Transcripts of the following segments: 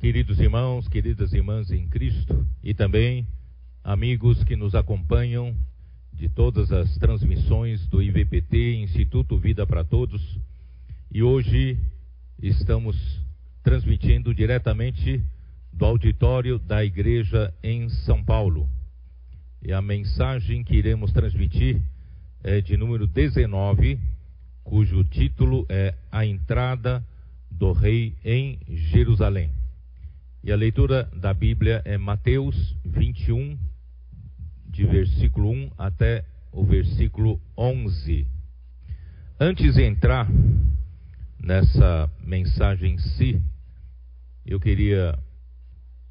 queridos irmãos, queridas irmãs em Cristo e também amigos que nos acompanham de todas as transmissões do IVPT, Instituto Vida para Todos. E hoje estamos transmitindo diretamente do auditório da igreja em São Paulo. E a mensagem que iremos transmitir é de número 19, cujo título é A Entrada do Rei em Jerusalém. E a leitura da Bíblia é Mateus 21, de versículo 1 até o versículo 11. Antes de entrar nessa mensagem em si, eu queria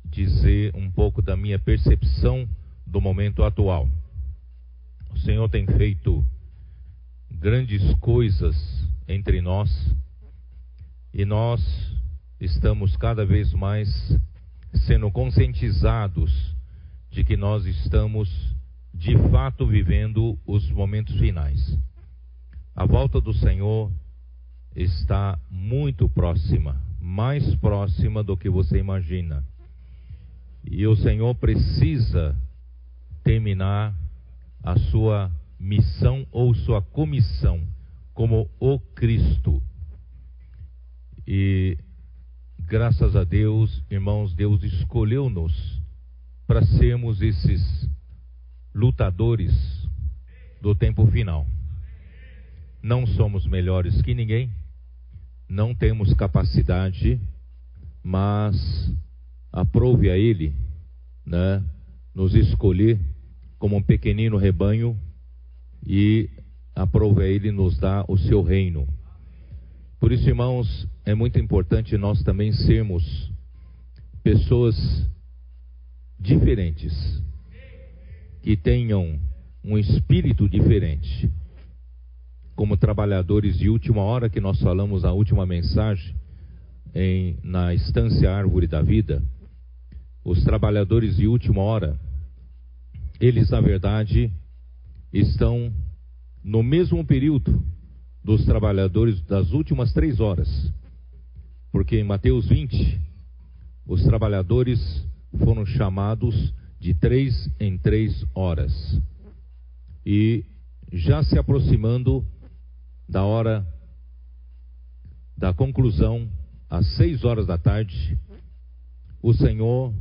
dizer um pouco da minha percepção do momento atual. O Senhor tem feito grandes coisas entre nós e nós estamos cada vez mais sendo conscientizados de que nós estamos de fato vivendo os momentos finais. A volta do Senhor está muito próxima, mais próxima do que você imagina. E o Senhor precisa terminar a sua missão ou sua comissão como o Cristo. E graças a Deus, irmãos, Deus escolheu-nos para sermos esses lutadores do tempo final. Não somos melhores que ninguém, não temos capacidade, mas aprove a Ele, né, nos escolher como um pequenino rebanho e aprove a Ele nos dar o seu reino. Por isso, irmãos, é muito importante nós também sermos pessoas diferentes, que tenham um espírito diferente. Como trabalhadores de última hora, que nós falamos na última mensagem, em, na estância Árvore da Vida, os trabalhadores de última hora, eles na verdade estão no mesmo período dos trabalhadores das últimas três horas. Porque em Mateus 20, os trabalhadores foram chamados de três em três horas. E já se aproximando da hora da conclusão, às seis horas da tarde, o Senhor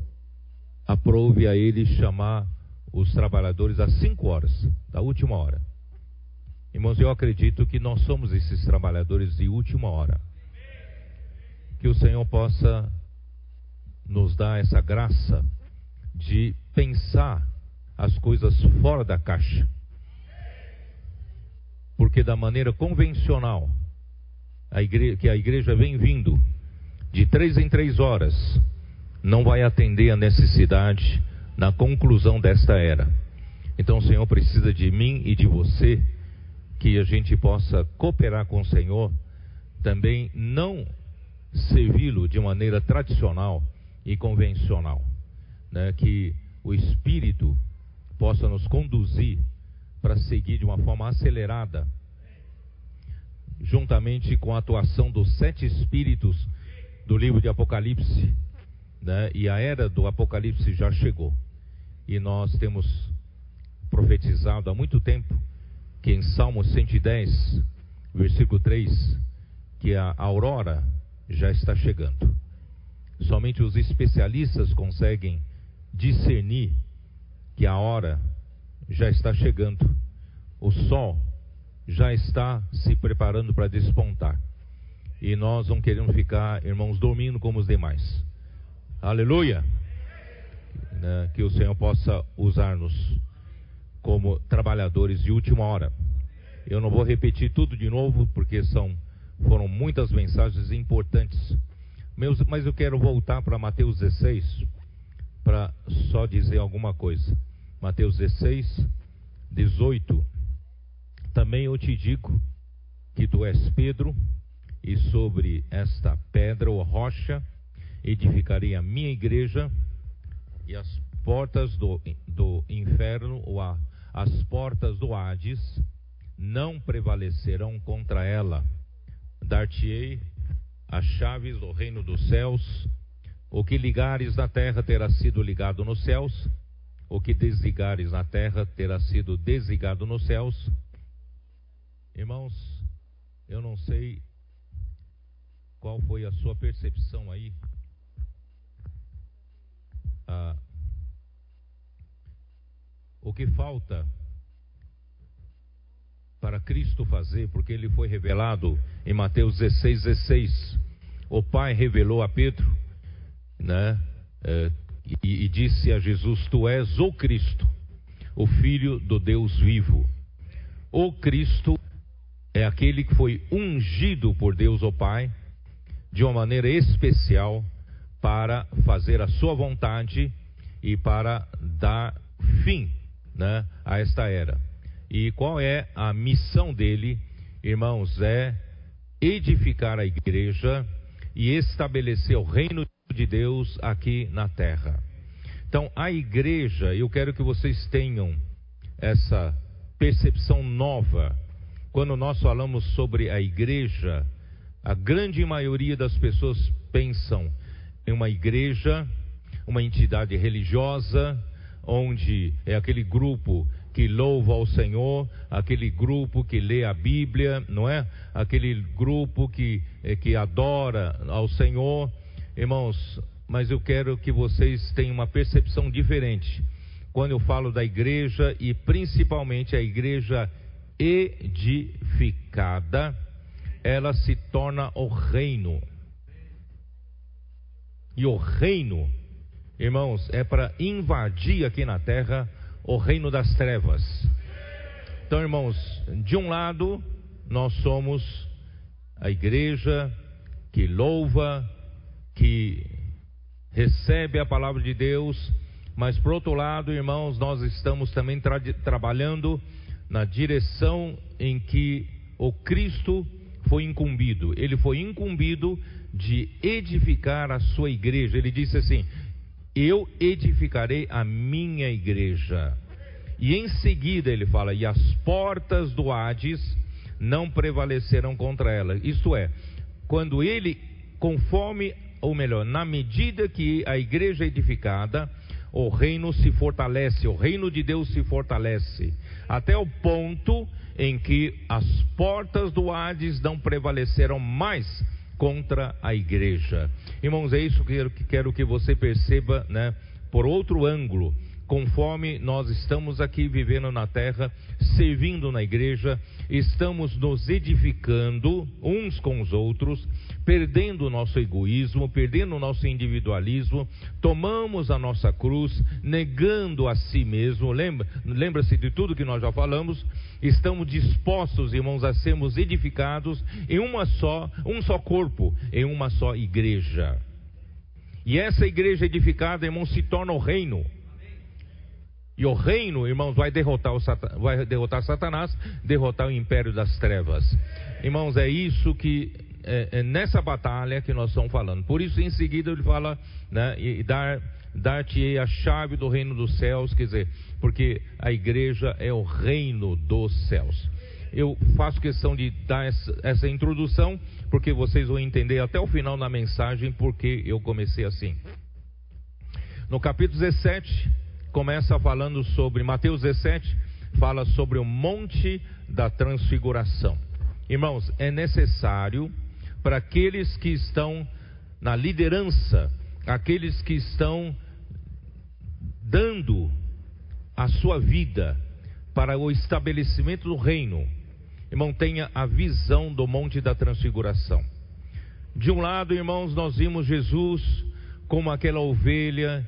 aprove a ele chamar os trabalhadores às cinco horas, da última hora. Irmãos, eu acredito que nós somos esses trabalhadores de última hora. Que o Senhor possa nos dar essa graça de pensar as coisas fora da caixa. Porque da maneira convencional a igreja, que a igreja vem vindo, de três em três horas, não vai atender a necessidade na conclusão desta era. Então o Senhor precisa de mim e de você, que a gente possa cooperar com o Senhor, também não servi-lo de maneira tradicional e convencional, né? que o Espírito possa nos conduzir para seguir de uma forma acelerada, juntamente com a atuação dos sete Espíritos do livro de Apocalipse, né? e a era do Apocalipse já chegou. E nós temos profetizado há muito tempo em Salmo 110, versículo 3, que a aurora já está chegando. Somente os especialistas conseguem discernir que a hora já está chegando. O sol já está se preparando para despontar. E nós não queremos ficar, irmãos, dormindo como os demais. Aleluia! Né, que o Senhor possa usar-nos como trabalhadores de última hora. Eu não vou repetir tudo de novo, porque são, foram muitas mensagens importantes. Meus, mas eu quero voltar para Mateus 16, para só dizer alguma coisa. Mateus 16, 18. Também eu te digo que tu és Pedro, e sobre esta pedra ou rocha edificarei a minha igreja, e as portas do, do inferno, ou a, as portas do Hades, não prevalecerão contra ela. Dar-te-ei as chaves do reino dos céus. O que ligares na terra terá sido ligado nos céus, o que desligares na terra terá sido desligado nos céus. Irmãos, eu não sei qual foi a sua percepção aí. Ah, o que falta para Cristo fazer, porque ele foi revelado em Mateus 16, 16. O Pai revelou a Pedro, né? É, e, e disse a Jesus: Tu és o Cristo, o Filho do Deus vivo. O Cristo é aquele que foi ungido por Deus, o Pai, de uma maneira especial para fazer a sua vontade e para dar fim né, a esta era. E qual é a missão dele, irmãos? É edificar a igreja e estabelecer o reino de Deus aqui na terra. Então, a igreja, eu quero que vocês tenham essa percepção nova. Quando nós falamos sobre a igreja, a grande maioria das pessoas pensam em uma igreja, uma entidade religiosa, onde é aquele grupo que louva ao Senhor, aquele grupo que lê a Bíblia, não é? Aquele grupo que, é, que adora ao Senhor. Irmãos, mas eu quero que vocês tenham uma percepção diferente. Quando eu falo da igreja e principalmente a igreja edificada, ela se torna o reino. E o reino, irmãos, é para invadir aqui na terra o reino das trevas. Então, irmãos, de um lado, nós somos a igreja que louva, que recebe a palavra de Deus, mas por outro lado, irmãos, nós estamos também tra trabalhando na direção em que o Cristo foi incumbido. Ele foi incumbido de edificar a sua igreja. Ele disse assim: eu edificarei a minha igreja. E em seguida ele fala: e as portas do Hades não prevalecerão contra ela. Isto é, quando ele, conforme, ou melhor, na medida que a igreja é edificada, o reino se fortalece, o reino de Deus se fortalece, até o ponto em que as portas do Hades não prevaleceram mais contra a igreja. Irmãos, é isso que quero que, quero que você perceba, né, por outro ângulo conforme nós estamos aqui vivendo na terra, servindo na igreja, estamos nos edificando uns com os outros, perdendo o nosso egoísmo, perdendo o nosso individualismo, tomamos a nossa cruz, negando a si mesmo, lembra-se lembra de tudo que nós já falamos, estamos dispostos, irmãos, a sermos edificados em uma só, um só corpo, em uma só igreja. E essa igreja edificada, irmãos, se torna o reino. E o reino, irmãos, vai derrotar, o vai derrotar Satanás, derrotar o império das trevas. Irmãos, é isso que é, é nessa batalha que nós estamos falando. Por isso, em seguida, ele fala, né, e dar dar-te a chave do reino dos céus, quer dizer, porque a igreja é o reino dos céus. Eu faço questão de dar essa, essa introdução, porque vocês vão entender até o final da mensagem porque eu comecei assim. No capítulo 17, começa falando sobre, Mateus 17, fala sobre o monte da transfiguração. Irmãos, é necessário para aqueles que estão na liderança, aqueles que estão dando a sua vida para o estabelecimento do reino, irmão, tenha a visão do monte da transfiguração. De um lado, irmãos, nós vimos Jesus como aquela ovelha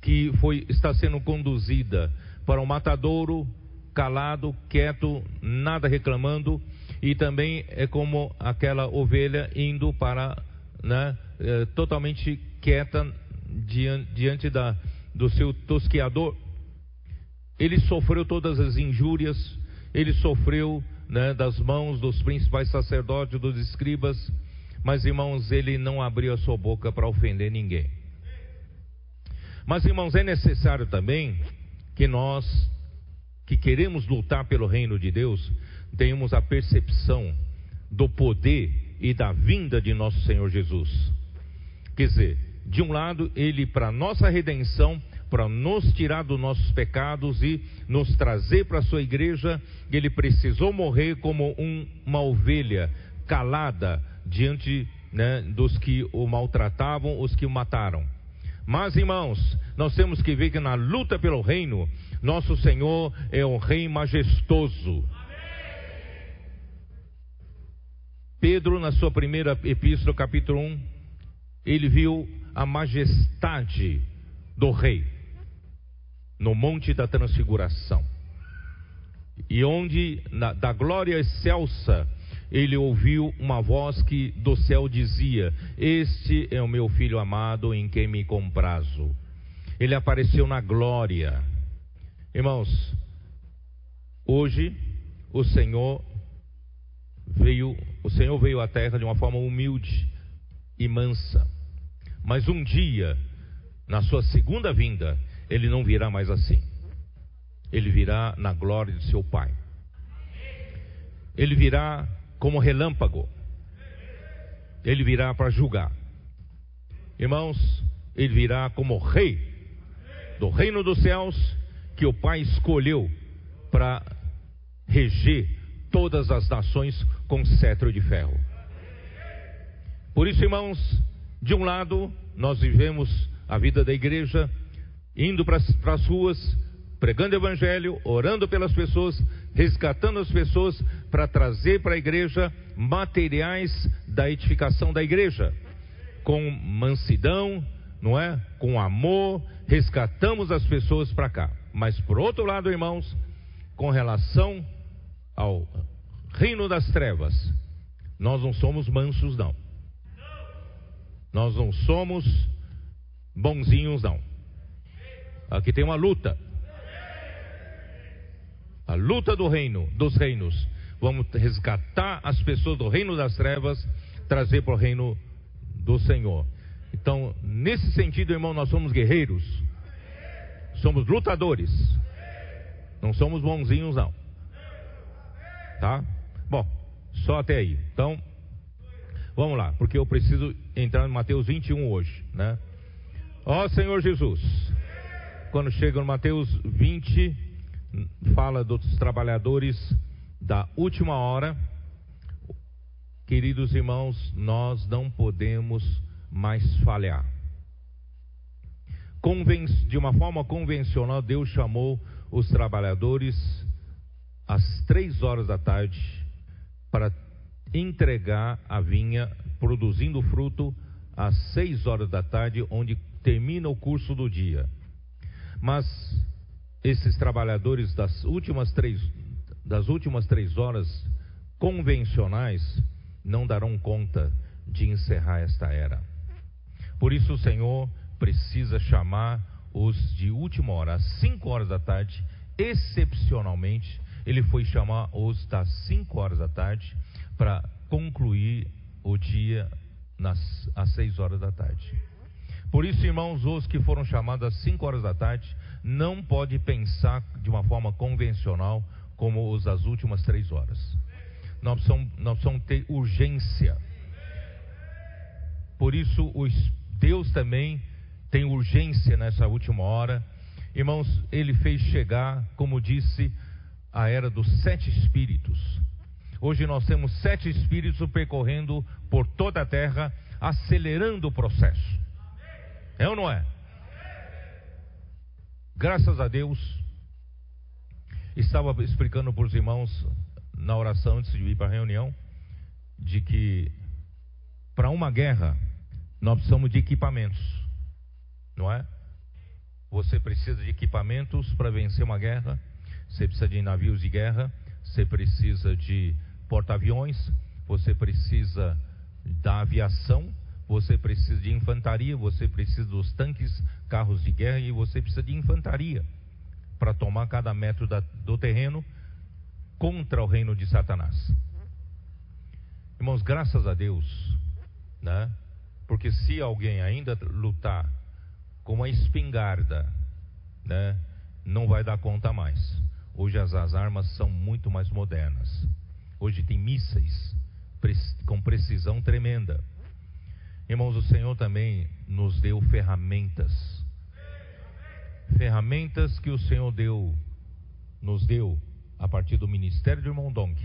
que foi, está sendo conduzida para um matadouro, calado, quieto, nada reclamando, e também é como aquela ovelha indo para, né, é, totalmente quieta diante, diante da, do seu tosqueador. Ele sofreu todas as injúrias, ele sofreu né, das mãos dos principais sacerdotes, dos escribas, mas irmãos, ele não abriu a sua boca para ofender ninguém. Mas, irmãos, é necessário também que nós, que queremos lutar pelo reino de Deus, tenhamos a percepção do poder e da vinda de nosso Senhor Jesus. Quer dizer, de um lado, ele para nossa redenção, para nos tirar dos nossos pecados e nos trazer para a sua igreja, ele precisou morrer como um, uma ovelha calada diante né, dos que o maltratavam, os que o mataram. Mas, irmãos, nós temos que ver que na luta pelo reino, nosso Senhor é um rei majestoso. Pedro, na sua primeira epístola, capítulo 1, ele viu a majestade do rei no monte da transfiguração. E onde, na, da glória excelsa, ele ouviu uma voz que do céu dizia: Este é o meu filho amado em quem me comprazo. Ele apareceu na glória. Irmãos, hoje o Senhor veio, o Senhor veio à terra de uma forma humilde e mansa. Mas um dia, na sua segunda vinda, ele não virá mais assim. Ele virá na glória de seu Pai. Ele virá como relâmpago. Ele virá para julgar. Irmãos, ele virá como rei do reino dos céus que o Pai escolheu para reger todas as nações com cetro de ferro. Por isso, irmãos, de um lado, nós vivemos a vida da igreja indo para as ruas, pregando o evangelho, orando pelas pessoas, resgatando as pessoas para trazer para a igreja materiais da edificação da igreja, com mansidão, não é? Com amor, resgatamos as pessoas para cá. Mas por outro lado, irmãos, com relação ao reino das trevas, nós não somos mansos não. Nós não somos bonzinhos não. Aqui tem uma luta. A luta do reino, dos reinos. Vamos resgatar as pessoas do reino das trevas, trazer para o reino do Senhor. Então, nesse sentido, irmão, nós somos guerreiros. Somos lutadores. Não somos bonzinhos, não. Tá? Bom, só até aí. Então, vamos lá, porque eu preciso entrar em Mateus 21 hoje, né? Ó Senhor Jesus. Quando chega no Mateus 20, fala dos trabalhadores da última hora. Queridos irmãos, nós não podemos mais falhar. Conven de uma forma convencional, Deus chamou os trabalhadores às três horas da tarde para entregar a vinha produzindo fruto às seis horas da tarde, onde termina o curso do dia. Mas esses trabalhadores das últimas três, das últimas três horas convencionais não darão conta de encerrar esta era. Por isso o Senhor precisa chamar os de última hora, às cinco horas da tarde, excepcionalmente, ele foi chamar os das cinco horas da tarde para concluir o dia nas, às seis horas da tarde. Por isso, irmãos, os que foram chamados às 5 horas da tarde, não pode pensar de uma forma convencional como os das últimas três horas. Nós precisamos, nós precisamos ter urgência. Por isso, Deus também tem urgência nessa última hora. Irmãos, Ele fez chegar, como disse, a era dos sete espíritos. Hoje nós temos sete espíritos percorrendo por toda a terra, acelerando o processo. É ou não é? Graças a Deus, estava explicando para os irmãos na oração antes de ir para a reunião, de que para uma guerra nós precisamos de equipamentos, não é? Você precisa de equipamentos para vencer uma guerra, você precisa de navios de guerra, você precisa de porta-aviões, você precisa da aviação, você precisa de infantaria, você precisa dos tanques, carros de guerra e você precisa de infantaria para tomar cada metro da, do terreno contra o reino de Satanás. Irmãos, graças a Deus, né? Porque se alguém ainda lutar com uma espingarda, né, não vai dar conta mais. Hoje as, as armas são muito mais modernas. Hoje tem mísseis, com precisão tremenda. Irmãos, o Senhor também nos deu ferramentas. Ferramentas que o Senhor deu, nos deu a partir do ministério de irmão Dong.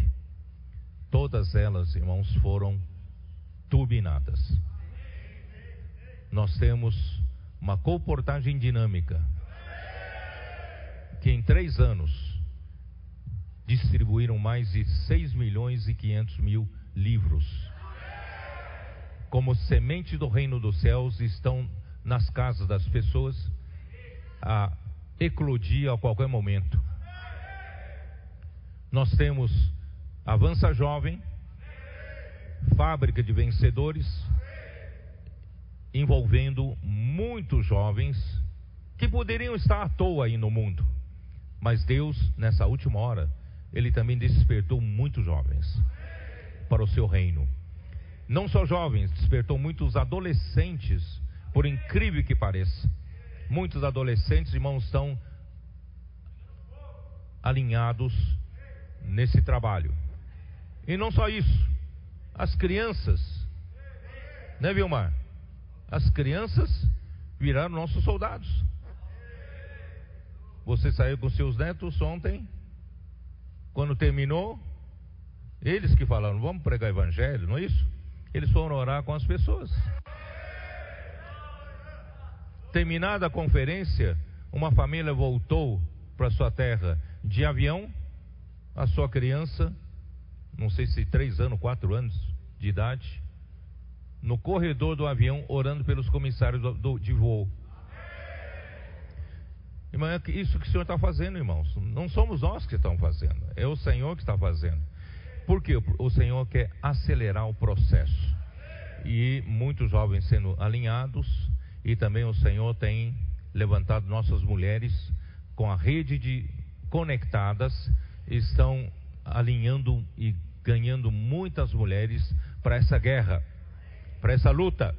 Todas elas, irmãos, foram turbinadas. Nós temos uma comportagem dinâmica que em três anos distribuíram mais de 6 milhões e 500 mil livros. Como semente do reino dos céus estão nas casas das pessoas a eclodir a qualquer momento. Nós temos Avança Jovem, Fábrica de Vencedores, envolvendo muitos jovens que poderiam estar à toa aí no mundo. Mas Deus, nessa última hora, Ele também despertou muitos jovens para o seu reino. Não só jovens, despertou muitos adolescentes, por incrível que pareça. Muitos adolescentes, irmãos, estão alinhados nesse trabalho. E não só isso, as crianças, né, Vilmar? As crianças viraram nossos soldados. Você saiu com seus netos ontem, quando terminou, eles que falaram, vamos pregar evangelho, não é isso? Eles foram orar com as pessoas. Terminada a conferência, uma família voltou para sua terra de avião, a sua criança, não sei se três anos, quatro anos de idade, no corredor do avião, orando pelos comissários do, do, de voo. Irmão, é isso que o Senhor está fazendo, irmãos. Não somos nós que estamos fazendo, é o Senhor que está fazendo. Porque o Senhor quer acelerar o processo. E muitos jovens sendo alinhados, e também o Senhor tem levantado nossas mulheres com a rede de conectadas, estão alinhando e ganhando muitas mulheres para essa guerra, para essa luta.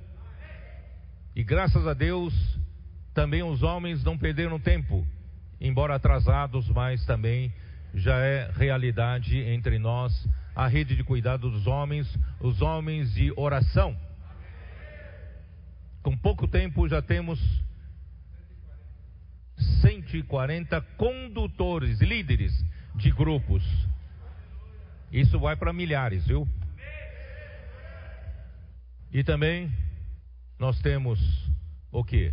E graças a Deus, também os homens não perderam tempo, embora atrasados, mas também já é realidade entre nós a rede de cuidado dos homens, os homens de oração. Com pouco tempo já temos 140 condutores, líderes de grupos. Isso vai para milhares, viu? E também nós temos o que?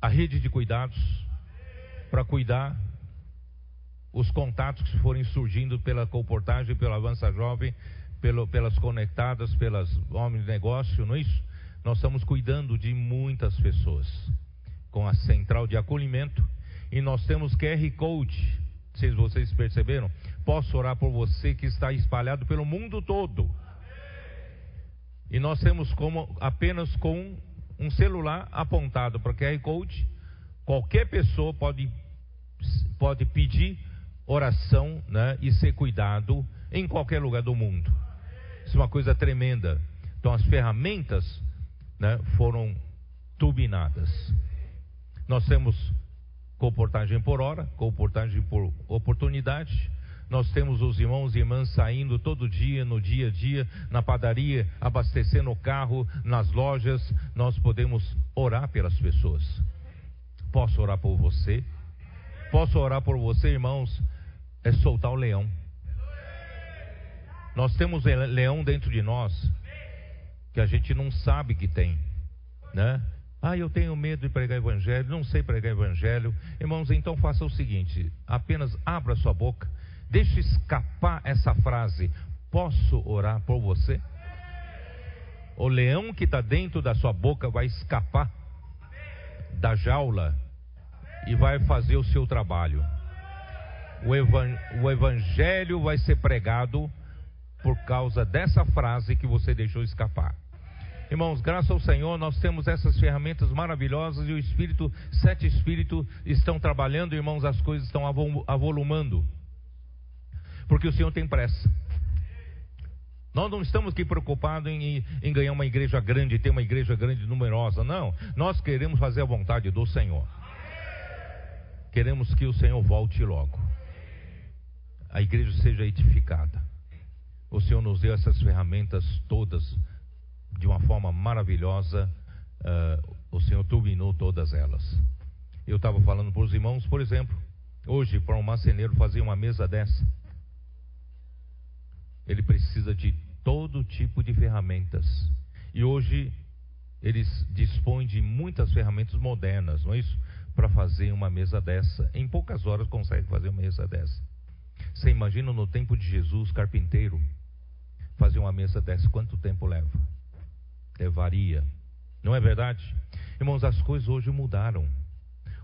A rede de cuidados para cuidar os contatos que forem surgindo pela comportagem, pela avança jovem, pelo, pelas conectadas, pelas homens de negócio, não é isso? Nós estamos cuidando de muitas pessoas com a central de acolhimento e nós temos QR Code. Se vocês perceberam, posso orar por você que está espalhado pelo mundo todo. E nós temos como apenas com um celular apontado para QR Code, qualquer pessoa pode, pode pedir oração né, e ser cuidado em qualquer lugar do mundo. Isso é uma coisa tremenda. Então as ferramentas né, foram turbinadas. Nós temos comportagem por hora, comportagem por oportunidade. Nós temos os irmãos e irmãs saindo todo dia, no dia a dia, na padaria, abastecendo o carro, nas lojas. Nós podemos orar pelas pessoas. Posso orar por você? Posso orar por você, irmãos? é soltar o leão. Nós temos leão dentro de nós que a gente não sabe que tem, né? Ah, eu tenho medo de pregar evangelho, não sei pregar evangelho. Irmãos, então faça o seguinte: apenas abra sua boca, deixe escapar essa frase: Posso orar por você? O leão que está dentro da sua boca vai escapar da jaula e vai fazer o seu trabalho o, evan o evangelho vai ser pregado por causa dessa frase que você deixou escapar. Irmãos, graças ao Senhor, nós temos essas ferramentas maravilhosas e o Espírito, sete Espíritos estão trabalhando, irmãos, as coisas estão avolumando. Porque o Senhor tem pressa. Nós não estamos aqui preocupados em, em ganhar uma igreja grande, ter uma igreja grande e numerosa. Não. Nós queremos fazer a vontade do Senhor. Queremos que o Senhor volte logo a igreja seja edificada. o Senhor nos deu essas ferramentas todas de uma forma maravilhosa. Uh, o Senhor turbinou todas elas. Eu estava falando para os irmãos, por exemplo, hoje para um marceneiro fazer uma mesa dessa, ele precisa de todo tipo de ferramentas. E hoje eles dispõem de muitas ferramentas modernas, não é isso? Para fazer uma mesa dessa. Em poucas horas consegue fazer uma mesa dessa. Você imagina no tempo de Jesus, carpinteiro, fazer uma mesa dessa, quanto tempo leva? Levaria. Não é verdade? Irmãos, as coisas hoje mudaram.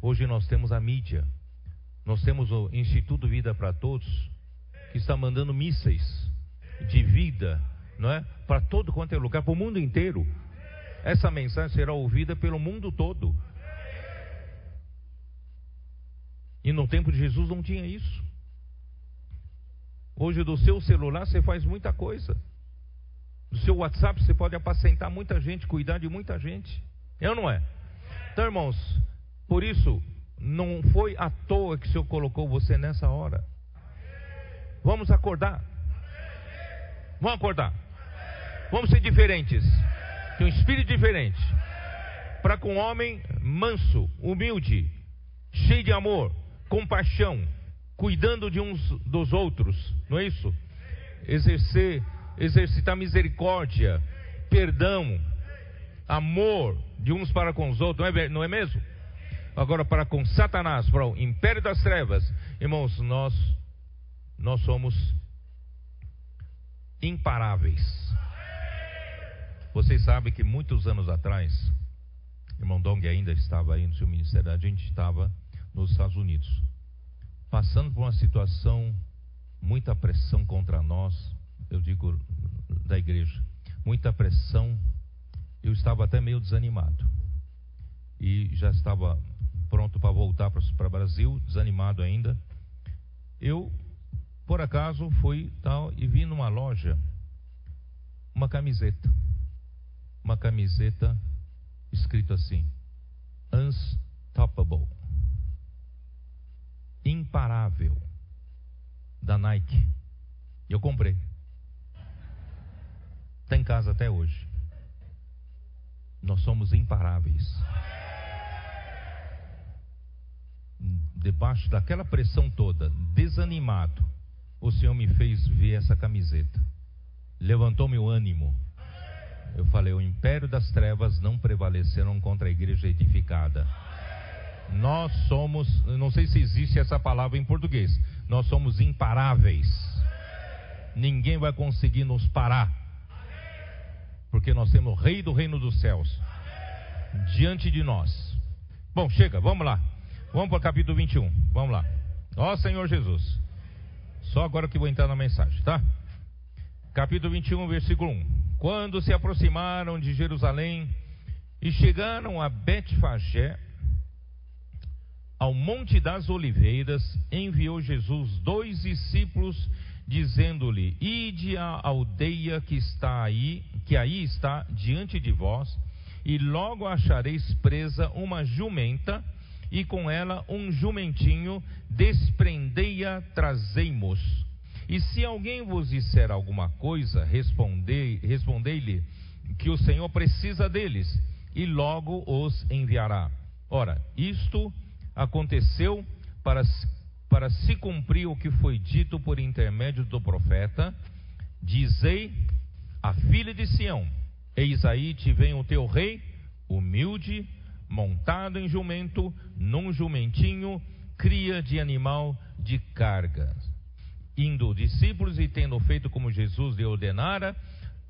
Hoje nós temos a mídia. Nós temos o Instituto Vida para Todos, que está mandando mísseis de vida, não é? Para todo quanto é lugar, para o mundo inteiro. Essa mensagem será ouvida pelo mundo todo. E no tempo de Jesus não tinha isso. Hoje do seu celular você faz muita coisa. Do seu WhatsApp você pode apacentar muita gente, cuidar de muita gente. É ou não é? Então, irmãos, por isso, não foi à toa que o Senhor colocou você nessa hora. Vamos acordar. Vamos acordar. Vamos ser diferentes. Ter um espírito diferente. Para com um homem manso, humilde, cheio de amor, compaixão, cuidando de uns dos outros, não é isso? Exercer, exercitar misericórdia, perdão, amor de uns para com os outros, não é, não é mesmo? Agora, para com Satanás, para o império das trevas, irmãos, nós, nós somos imparáveis. Vocês sabem que muitos anos atrás, irmão Dong ainda estava aí no seu ministério, a gente estava nos Estados Unidos passando por uma situação, muita pressão contra nós, eu digo da igreja, muita pressão, eu estava até meio desanimado. E já estava pronto para voltar para o Brasil, desanimado ainda. Eu, por acaso, fui tal e vi numa loja uma camiseta. Uma camiseta escrito assim: Unstoppable imparável da Nike. Eu comprei. Está em casa até hoje. Nós somos imparáveis. Debaixo daquela pressão toda, desanimado, o Senhor me fez ver essa camiseta. Levantou meu ânimo. Eu falei: o império das trevas não prevaleceram contra a igreja edificada. Nós somos, não sei se existe essa palavra em português, nós somos imparáveis. Ninguém vai conseguir nos parar, porque nós temos o Rei do Reino dos Céus diante de nós. Bom, chega, vamos lá. Vamos para o capítulo 21. Vamos lá. Ó Senhor Jesus. Só agora que vou entrar na mensagem, tá? Capítulo 21, versículo 1. Quando se aproximaram de Jerusalém e chegaram a Betfagé, ao Monte das Oliveiras, enviou Jesus dois discípulos, dizendo-lhe: Ide à aldeia que está aí, que aí está diante de vós, e logo achareis presa uma jumenta, e com ela um jumentinho, desprendei-a, trazei-mos. E se alguém vos disser alguma coisa, respondei-lhe respondei que o Senhor precisa deles, e logo os enviará. Ora, isto aconteceu para, para se cumprir o que foi dito por intermédio do profeta: Dizei a filha de Sião: Eis aí te vem o teu rei, humilde, montado em jumento, num jumentinho, cria de animal de carga. Indo discípulos e tendo feito como Jesus lhe ordenara,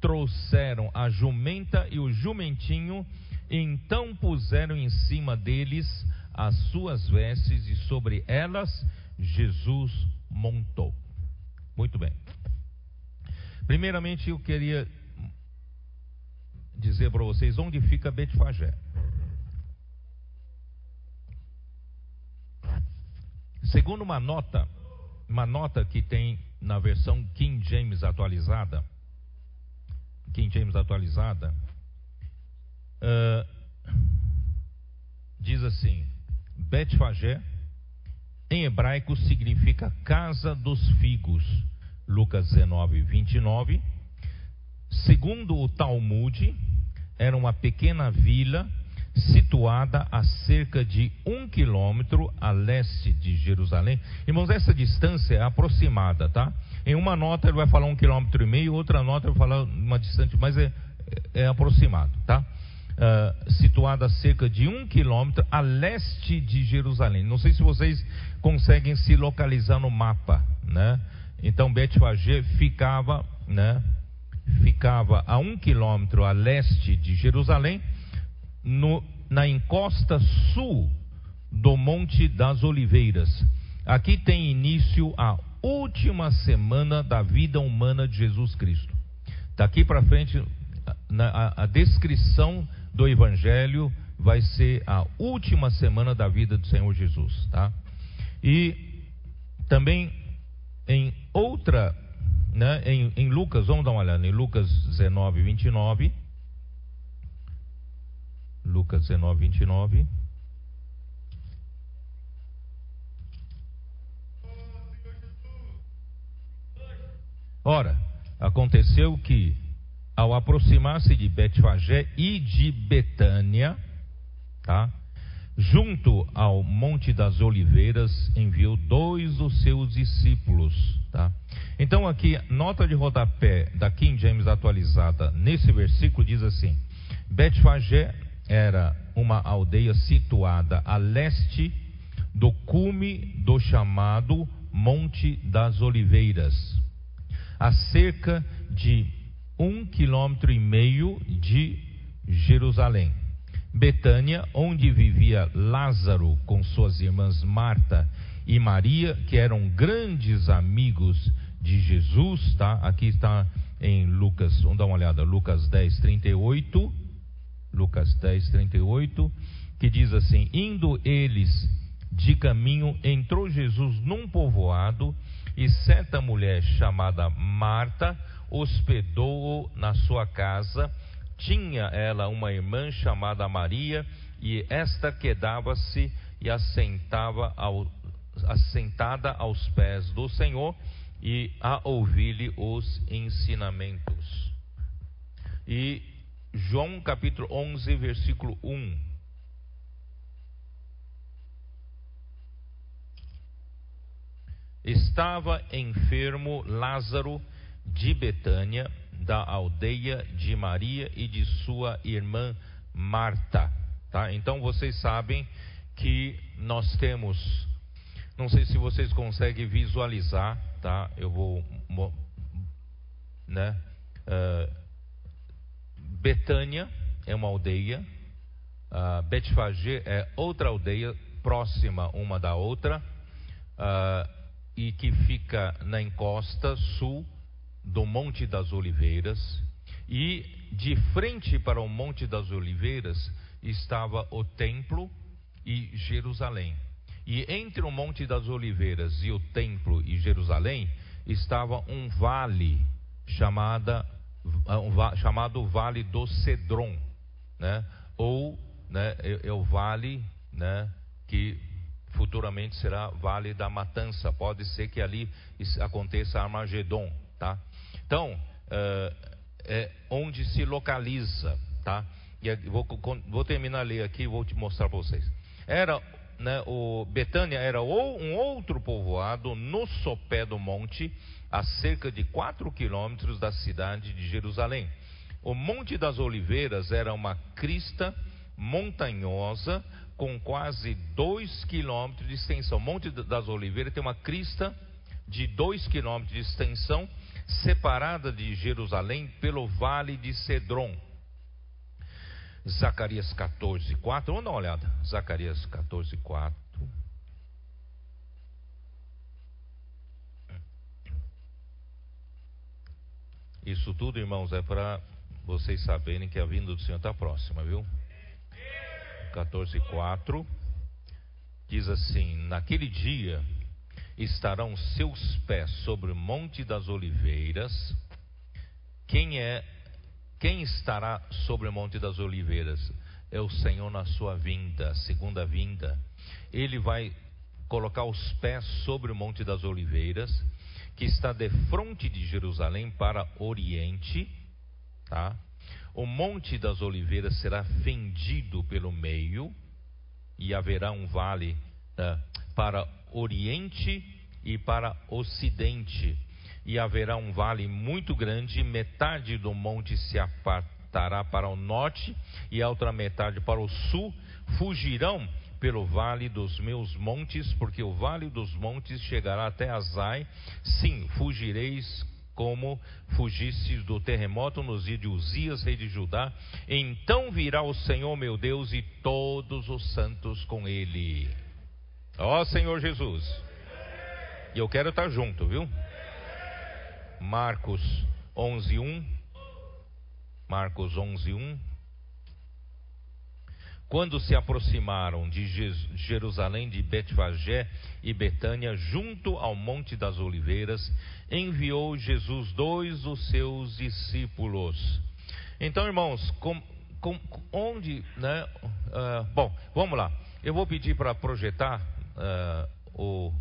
trouxeram a jumenta e o jumentinho, então puseram em cima deles as suas vestes e sobre elas Jesus montou. Muito bem. Primeiramente eu queria dizer para vocês onde fica Betfagé. Segundo uma nota, uma nota que tem na versão King James atualizada, King James atualizada, uh, diz assim: Betfagé, em hebraico, significa casa dos figos. Lucas 19, 29. Segundo o Talmud, era uma pequena vila situada a cerca de um quilômetro a leste de Jerusalém. Irmãos, essa distância é aproximada, tá? Em uma nota ele vai falar um quilômetro e meio, outra nota ele vai falar uma distância, mas é, é aproximado, tá? Uh, situada a cerca de um quilômetro a leste de Jerusalém. Não sei se vocês conseguem se localizar no mapa, né? Então Betfagé ficava, né? Ficava a um quilômetro a leste de Jerusalém no, na encosta sul do Monte das Oliveiras. Aqui tem início a última semana da vida humana de Jesus Cristo. Daqui para frente, a, a descrição do Evangelho vai ser a última semana da vida do Senhor Jesus, tá? E também em outra, né, em, em Lucas, vamos dar uma olhada, em Lucas 19, 29. Lucas 19, 29. Ora, aconteceu que, ao aproximar-se de Betfagé e de Betânia, tá? junto ao Monte das Oliveiras, enviou dois dos seus discípulos. Tá? Então, aqui, nota de rodapé da King James atualizada, nesse versículo diz assim: Betfagé era uma aldeia situada a leste do cume do chamado Monte das Oliveiras, a cerca de um quilômetro e meio de Jerusalém. Betânia, onde vivia Lázaro com suas irmãs Marta e Maria, que eram grandes amigos de Jesus, tá? Aqui está em Lucas, vamos dar uma olhada, Lucas 10, 38 Lucas 10, 38, que diz assim: Indo eles de caminho, entrou Jesus num povoado, e certa mulher chamada Marta hospedou-o na sua casa. Tinha ela uma irmã chamada Maria, e esta quedava-se e assentava ao, assentada aos pés do Senhor e a ouvir-lhe os ensinamentos. E João capítulo 11, versículo 1. Estava enfermo Lázaro de Betânia, da aldeia de Maria e de sua irmã Marta. Tá? Então vocês sabem que nós temos, não sei se vocês conseguem visualizar, tá? Eu vou, né? Uh, Betânia é uma aldeia, uh, Betfagé é outra aldeia próxima uma da outra uh, e que fica na encosta sul do Monte das Oliveiras e de frente para o Monte das Oliveiras estava o templo e Jerusalém. E entre o Monte das Oliveiras e o templo e Jerusalém estava um vale chamada um, chamado Vale do Cedron, né? Ou né, é, é o vale, né, que futuramente será Vale da Matança. Pode ser que ali aconteça Armagedon, tá? Então, uh, é onde se localiza, tá? E vou, vou terminar a ler aqui e vou te mostrar para vocês. Era, né, o Betânia era ou um outro povoado no sopé do monte, a cerca de 4 quilômetros da cidade de Jerusalém. O Monte das Oliveiras era uma crista montanhosa com quase 2 quilômetros de extensão. O Monte das Oliveiras tem uma crista de 2 quilômetros de extensão, separada de Jerusalém pelo vale de Cedron. Zacarias 14, 4. Vamos dar uma olhada. Zacarias 14, 4. Isso tudo, irmãos, é para vocês saberem que a vinda do Senhor está próxima, viu? 14,4 diz assim: Naquele dia estarão seus pés sobre o Monte das Oliveiras. Quem é, quem estará sobre o Monte das Oliveiras? É o Senhor na sua vinda, segunda vinda. Ele vai colocar os pés sobre o Monte das Oliveiras que está de frente de Jerusalém para oriente, tá? O monte das oliveiras será fendido pelo meio e haverá um vale uh, para oriente e para ocidente. E haverá um vale muito grande, metade do monte se apartará para o norte e a outra metade para o sul. Fugirão pelo vale dos meus montes, porque o vale dos montes chegará até Azai. Sim, fugireis como fugistes do terremoto nos dias de Uzias, rei de Judá. Então virá o Senhor meu Deus e todos os santos com ele. Ó Senhor Jesus. E eu quero estar junto, viu? Marcos 11:1. Marcos 11:1. Quando se aproximaram de Jerusalém, de Betfagé e Betânia, junto ao Monte das Oliveiras, enviou Jesus dois dos seus discípulos. Então, irmãos, com, com, onde, né? Uh, bom, vamos lá. Eu vou pedir para projetar uh, o,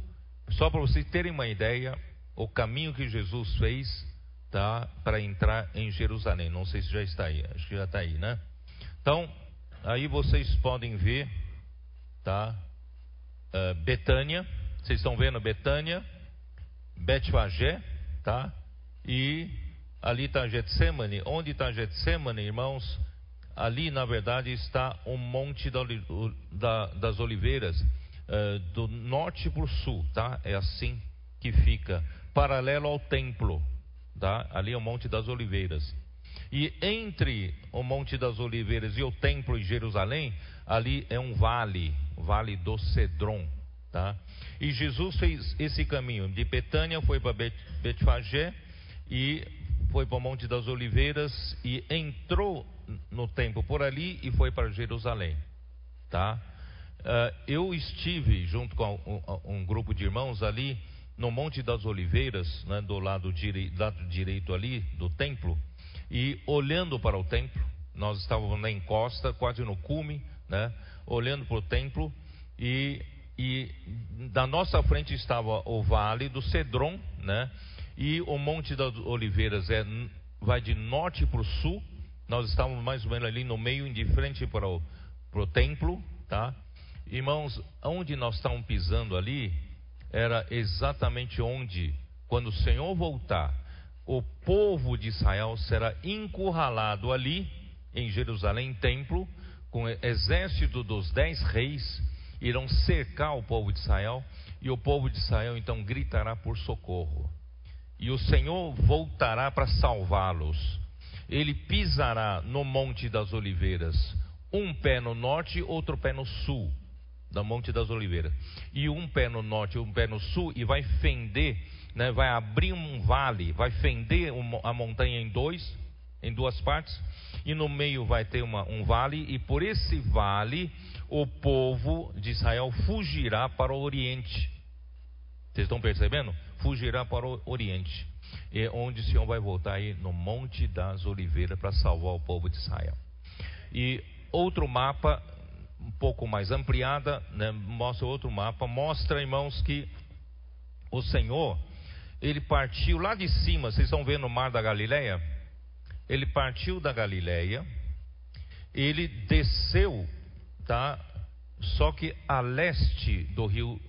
só para vocês terem uma ideia, o caminho que Jesus fez, tá, para entrar em Jerusalém. Não sei se já está aí, acho que já está aí, né? Então Aí vocês podem ver, tá? Uh, Betânia, vocês estão vendo Betânia, Betfagé, tá? E ali está Getsemane. Onde está Getsemane, irmãos? Ali, na verdade, está o Monte da, da, das Oliveiras, uh, do norte para o sul, tá? É assim que fica, paralelo ao templo, tá? Ali é o Monte das Oliveiras. E entre o Monte das Oliveiras e o Templo em Jerusalém, ali é um vale, vale do Cedron, tá? E Jesus fez esse caminho de Betânia, foi para Bet, Betfagé e foi para o Monte das Oliveiras e entrou no templo por ali e foi para Jerusalém, tá? Uh, eu estive junto com um, um, grupo de irmãos ali no Monte das Oliveiras, né, do lado, direi, lado direito ali do templo, e olhando para o templo, nós estávamos na encosta, quase no cume, né? Olhando para o templo e, e da nossa frente estava o vale do Cedron, né? E o Monte das Oliveiras é, vai de norte para o sul. Nós estávamos mais ou menos ali no meio, de frente para o, para o templo, tá? Irmãos, onde nós estávamos pisando ali era exatamente onde, quando o Senhor voltar, o povo de Israel será encurralado ali em Jerusalém, templo, com o exército dos dez reis, irão cercar o povo de Israel, e o povo de Israel então gritará por socorro. E o Senhor voltará para salvá-los. Ele pisará no Monte das Oliveiras, um pé no norte, outro pé no sul, da Monte das Oliveiras. E um pé no norte, um pé no sul, e vai fender né, vai abrir um vale, vai fender a montanha em dois, em duas partes, e no meio vai ter uma, um vale, e por esse vale o povo de Israel fugirá para o oriente. Vocês estão percebendo? Fugirá para o oriente. É onde o Senhor vai voltar aí no Monte das Oliveiras para salvar o povo de Israel. E outro mapa, um pouco mais ampliada, né, mostra outro mapa, mostra, irmãos, que o Senhor ele partiu lá de cima, vocês estão vendo o mar da Galileia? Ele partiu da Galileia, ele desceu, tá? Só que a leste do rio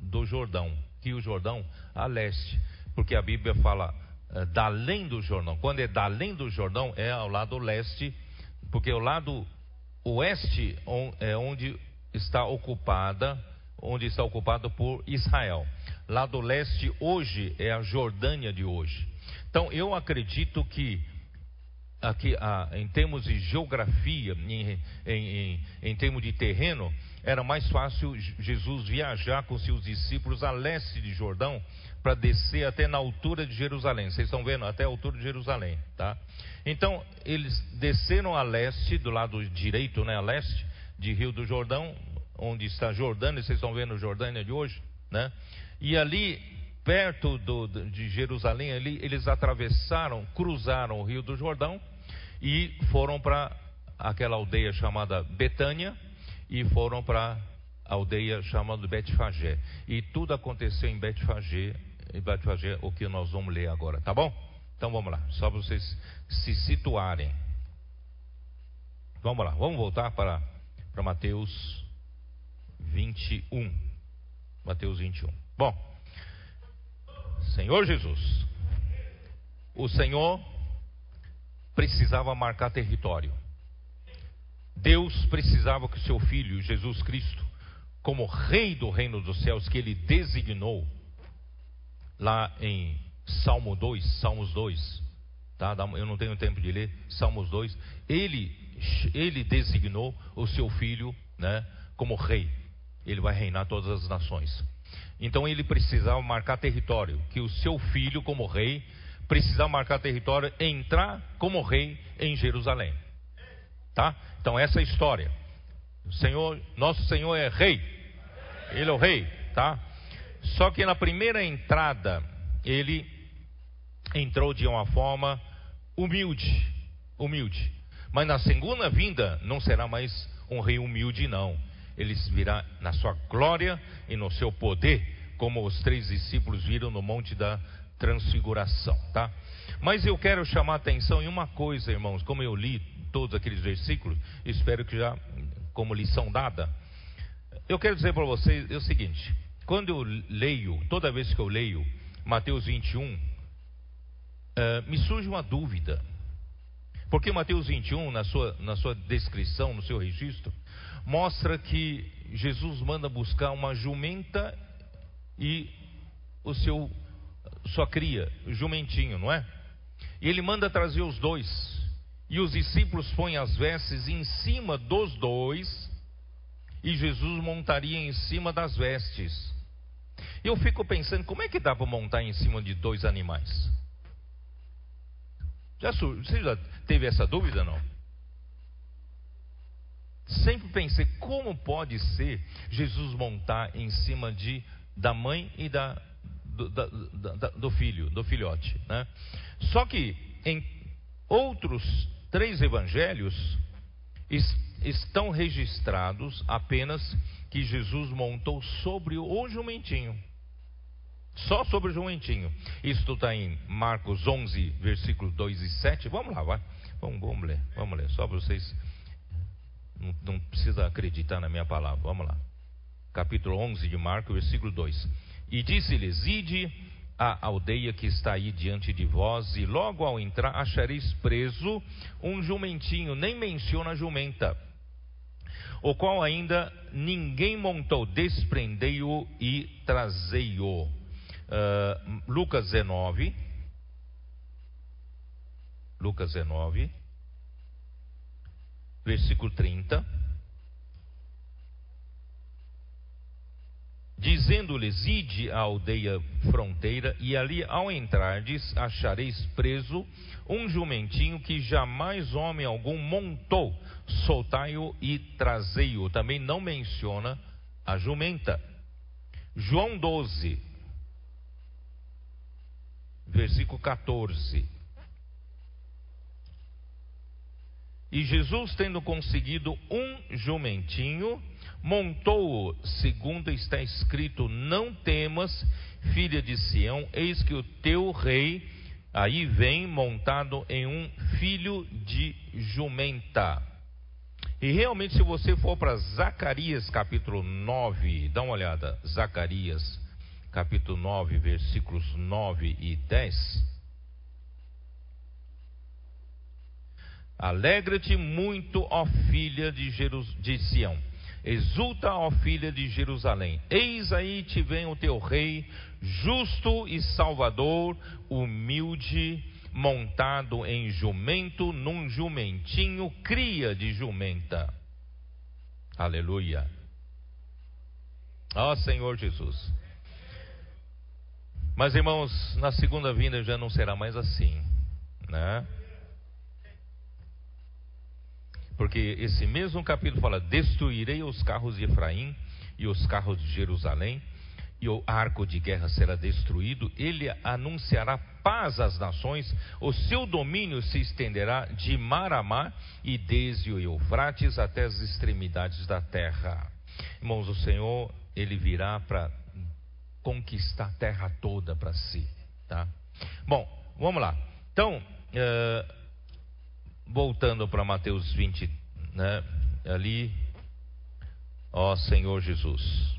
do Jordão, Rio Jordão, a leste, porque a Bíblia fala é, da além do Jordão. Quando é da além do Jordão, é ao lado leste, porque o lado oeste é onde está ocupada, onde está ocupado por Israel lá do leste hoje é a Jordânia de hoje. Então eu acredito que aqui ah, em termos de geografia, em, em, em, termos de terreno, era mais fácil Jesus viajar com seus discípulos a leste de Jordão para descer até na altura de Jerusalém. Vocês estão vendo até a altura de Jerusalém, tá? Então eles desceram a leste do lado direito, né, a leste de Rio do Jordão, onde está Jordânia. Vocês estão vendo Jordânia de hoje, né? E ali, perto do, de Jerusalém, ali, eles atravessaram, cruzaram o rio do Jordão e foram para aquela aldeia chamada Betânia e foram para a aldeia chamada Betfagé. E tudo aconteceu em Betfagé, vai fazer o que nós vamos ler agora, tá bom? Então vamos lá, só para vocês se situarem. Vamos lá, vamos voltar para, para Mateus 21. Mateus 21. Bom, Senhor Jesus, o Senhor precisava marcar território. Deus precisava que o seu filho, Jesus Cristo, como rei do reino dos céus, que ele designou lá em Salmo 2, Salmos 2, tá? Eu não tenho tempo de ler, Salmos 2, ele, ele designou o seu filho, né, como rei. Ele vai reinar todas as nações. Então ele precisava marcar território, que o seu filho, como rei, precisava marcar território, entrar como rei em Jerusalém. Tá? Então essa é a história. O Senhor, nosso Senhor é rei. Ele é o rei, tá? Só que na primeira entrada, ele entrou de uma forma humilde, humilde. Mas na segunda vinda não será mais um rei humilde não. Ele virá na sua glória e no seu poder, como os três discípulos viram no monte da transfiguração, tá? Mas eu quero chamar a atenção em uma coisa, irmãos, como eu li todos aqueles versículos, espero que já como lição dada. Eu quero dizer para vocês o seguinte: quando eu leio, toda vez que eu leio Mateus 21, uh, eh, me surge uma dúvida. Porque Mateus 21, na sua, na sua descrição, no seu registro, mostra que Jesus manda buscar uma jumenta e o seu sua cria, o jumentinho, não é? E ele manda trazer os dois. E os discípulos põem as vestes em cima dos dois, e Jesus montaria em cima das vestes. Eu fico pensando, como é que dá para montar em cima de dois animais? Já, você já teve essa dúvida, não? Sempre pensei, como pode ser Jesus montar em cima de, da mãe e da, do, da, da, do filho, do filhote, né? Só que em outros três evangelhos estão registrados apenas que Jesus montou sobre o jumentinho. Só sobre o jumentinho. Isto está em Marcos 11, versículos 2 e 7. Vamos lá, vai. Vamos, vamos ler, vamos ler. Só para vocês. Não, não precisa acreditar na minha palavra. Vamos lá. Capítulo 11 de Marcos, versículo 2. E disse-lhes: Ide à aldeia que está aí diante de vós, e logo ao entrar achareis preso um jumentinho, nem menciona a jumenta, o qual ainda ninguém montou, desprendei-o e trazei-o. Uh, Lucas 19. Lucas 19, versículo 30. dizendo-lhes: Ide à aldeia fronteira, e ali ao entrardes achareis preso um jumentinho que jamais homem algum montou. Soltai-o e trazei-o. Também não menciona a jumenta. João 12, versículo 14. E Jesus, tendo conseguido um jumentinho, montou-o, segundo está escrito: Não temas, filha de Sião, eis que o teu rei aí vem montado em um filho de jumenta. E realmente, se você for para Zacarias capítulo 9, dá uma olhada, Zacarias capítulo 9, versículos 9 e 10. Alegra-te muito, ó filha de, Jerus, de Sião Exulta, ó filha de Jerusalém, eis aí te vem o teu rei, justo e salvador, humilde, montado em jumento, num jumentinho, cria de jumenta. Aleluia. Ó Senhor Jesus. Mas irmãos, na segunda vinda já não será mais assim, né? Porque esse mesmo capítulo fala: Destruirei os carros de Efraim e os carros de Jerusalém, e o arco de guerra será destruído. Ele anunciará paz às nações, o seu domínio se estenderá de mar a mar e desde o Eufrates até as extremidades da terra. Irmãos, o Senhor, ele virá para conquistar a terra toda para si, tá? Bom, vamos lá. Então, uh, voltando para Mateus 20, né? Ali, ó Senhor Jesus.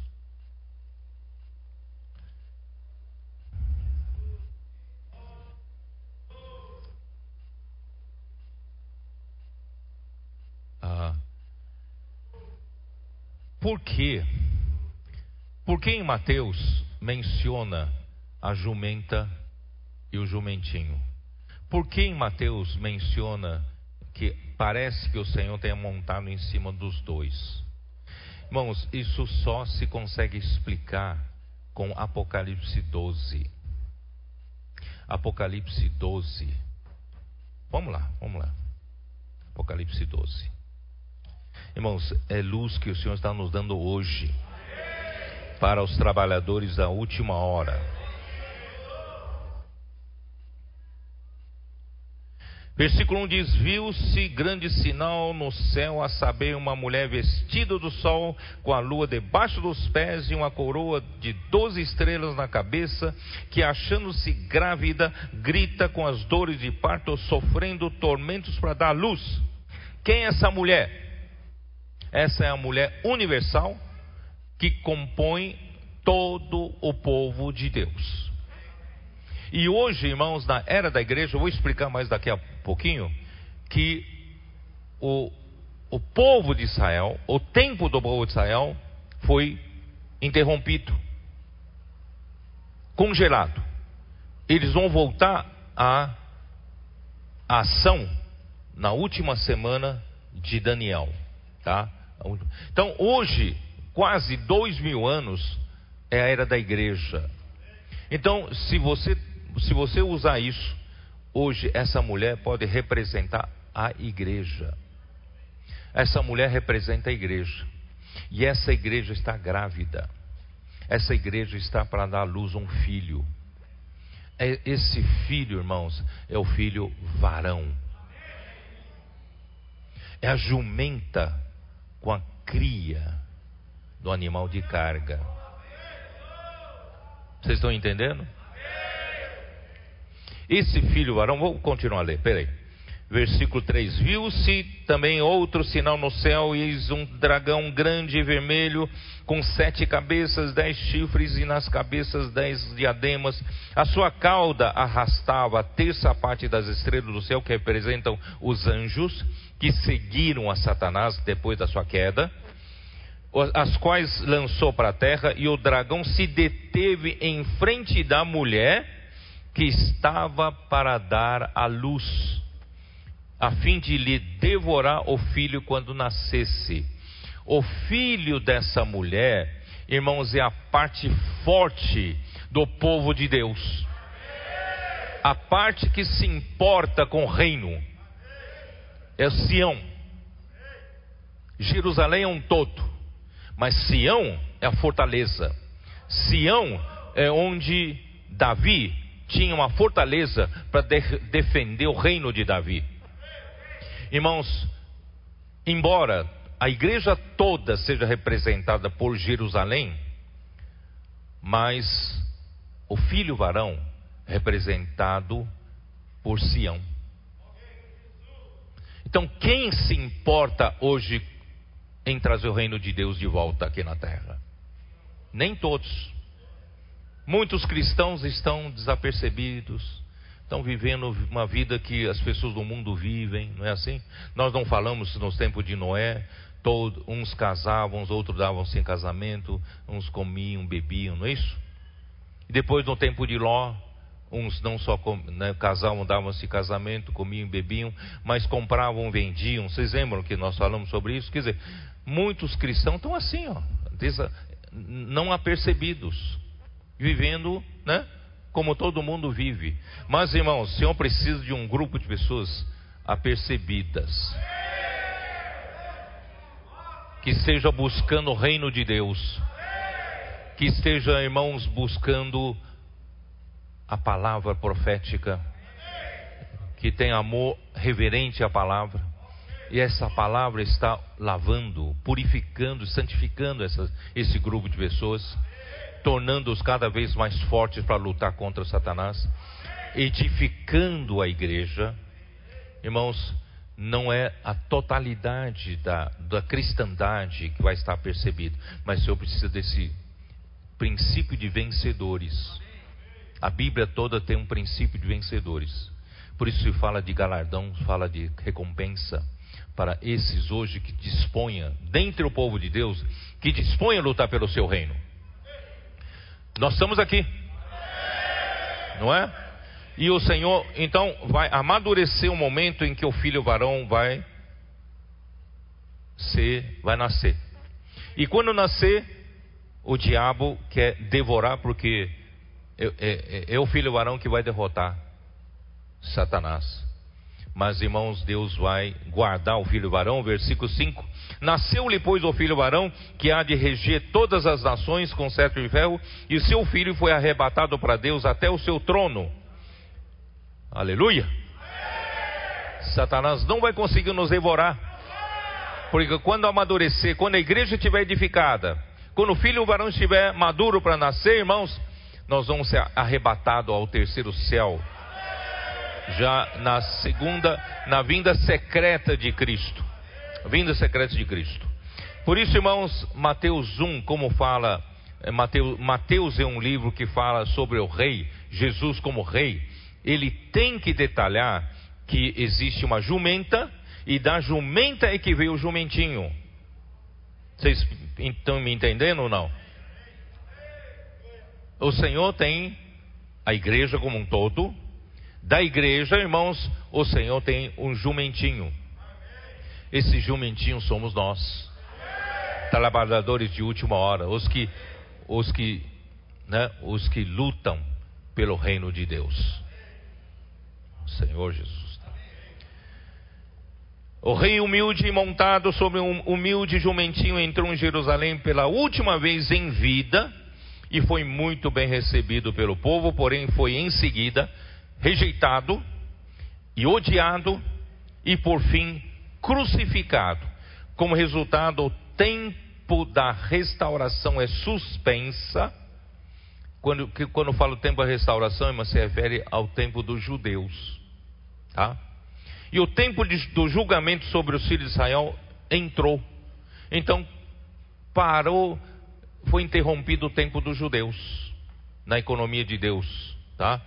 Ah, por quê? Por que em Mateus menciona a jumenta e o jumentinho? Por que em Mateus menciona que parece que o Senhor tenha montado em cima dos dois? Irmãos, isso só se consegue explicar com Apocalipse 12. Apocalipse 12. Vamos lá, vamos lá. Apocalipse 12. Irmãos, é luz que o Senhor está nos dando hoje para os trabalhadores da última hora. Versículo 1 diz: Viu-se grande sinal no céu, a saber, uma mulher vestida do sol, com a lua debaixo dos pés e uma coroa de doze estrelas na cabeça, que achando-se grávida, grita com as dores de parto, sofrendo tormentos para dar luz. Quem é essa mulher? Essa é a mulher universal que compõe todo o povo de Deus. E hoje, irmãos, na era da igreja, eu vou explicar mais daqui a pouquinho, que o, o povo de Israel, o tempo do povo de Israel, foi interrompido, congelado. Eles vão voltar à ação na última semana de Daniel, tá? Então, hoje, quase dois mil anos é a era da igreja. Então, se você, se você usar isso, hoje essa mulher pode representar a igreja. Essa mulher representa a igreja. E essa igreja está grávida. Essa igreja está para dar à luz um filho. É, esse filho, irmãos, é o filho varão. É a jumenta com a cria do animal de carga. Vocês estão entendendo? Esse filho varão, vou continuar a ler, peraí. Versículo 3: Viu-se também outro sinal no céu, eis um dragão grande e vermelho, com sete cabeças, dez chifres, e nas cabeças dez diademas. A sua cauda arrastava a terça parte das estrelas do céu, que representam os anjos, que seguiram a Satanás depois da sua queda, as quais lançou para a terra, e o dragão se deteve em frente da mulher que estava para dar a luz a fim de lhe devorar o filho quando nascesse. O filho dessa mulher, irmãos, é a parte forte do povo de Deus. A parte que se importa com o reino é Sião. Jerusalém é um todo, mas Sião é a fortaleza. Sião é onde Davi tinha uma fortaleza para de defender o reino de Davi. Irmãos, embora a igreja toda seja representada por Jerusalém, mas o filho varão representado por Sião. Então, quem se importa hoje em trazer o reino de Deus de volta aqui na terra? Nem todos. Muitos cristãos estão desapercebidos, estão vivendo uma vida que as pessoas do mundo vivem, não é assim? Nós não falamos nos tempos de Noé, uns casavam, os outros davam-se em casamento, uns comiam, bebiam, não é isso? E depois no tempo de Ló, uns não só né, casavam, davam-se casamento, comiam, bebiam, mas compravam, vendiam. Vocês lembram que nós falamos sobre isso? Quer dizer, muitos cristãos estão assim, ó, não apercebidos, vivendo, né? como todo mundo vive. Mas, irmãos, o Senhor precisa de um grupo de pessoas apercebidas. Que esteja buscando o reino de Deus. Que esteja, irmãos, buscando a palavra profética. Que tenha amor reverente à palavra. E essa palavra está lavando, purificando, santificando essa, esse grupo de pessoas tornando-os cada vez mais fortes para lutar contra Satanás, edificando a igreja. Irmãos, não é a totalidade da, da cristandade que vai estar percebida, mas o Senhor precisa desse princípio de vencedores. A Bíblia toda tem um princípio de vencedores. Por isso se fala de galardão, fala de recompensa para esses hoje que disponha, dentre o povo de Deus, que disponha a lutar pelo seu reino. Nós estamos aqui. Não é? E o Senhor, então, vai amadurecer o momento em que o filho varão vai ser, vai nascer. E quando nascer, o diabo quer devorar, porque é, é, é, é o filho varão que vai derrotar Satanás. Mas, irmãos, Deus vai guardar o filho varão, versículo 5. Nasceu-lhe, pois, o filho varão, que há de reger todas as nações com cetro de ferro, e seu filho foi arrebatado para Deus até o seu trono. Aleluia! Satanás não vai conseguir nos devorar. Porque quando amadurecer, quando a igreja estiver edificada, quando o filho varão estiver maduro para nascer, irmãos, nós vamos ser arrebatados ao terceiro céu já na segunda, na vinda secreta de Cristo. Vinda secreta de Cristo. Por isso, irmãos, Mateus 1, como fala, é, Mateus, Mateus é um livro que fala sobre o rei, Jesus como rei. Ele tem que detalhar que existe uma jumenta e da jumenta é que veio o jumentinho. Vocês estão me entendendo ou não? O Senhor tem a igreja como um todo, da igreja, irmãos, o Senhor tem um jumentinho. Esse jumentinho somos nós. Trabalhadores de última hora, os que os que, né, os que lutam pelo reino de Deus. Senhor Jesus. O rei humilde montado sobre um humilde jumentinho entrou em Jerusalém pela última vez em vida e foi muito bem recebido pelo povo, porém foi em seguida rejeitado e odiado e por fim crucificado. Como resultado, o tempo da restauração é suspensa. Quando, que, quando falo tempo da restauração, irmã, se refere ao tempo dos judeus. Tá? E o tempo de, do julgamento sobre os filhos de Israel entrou. Então, parou, foi interrompido o tempo dos judeus na economia de Deus. Tá?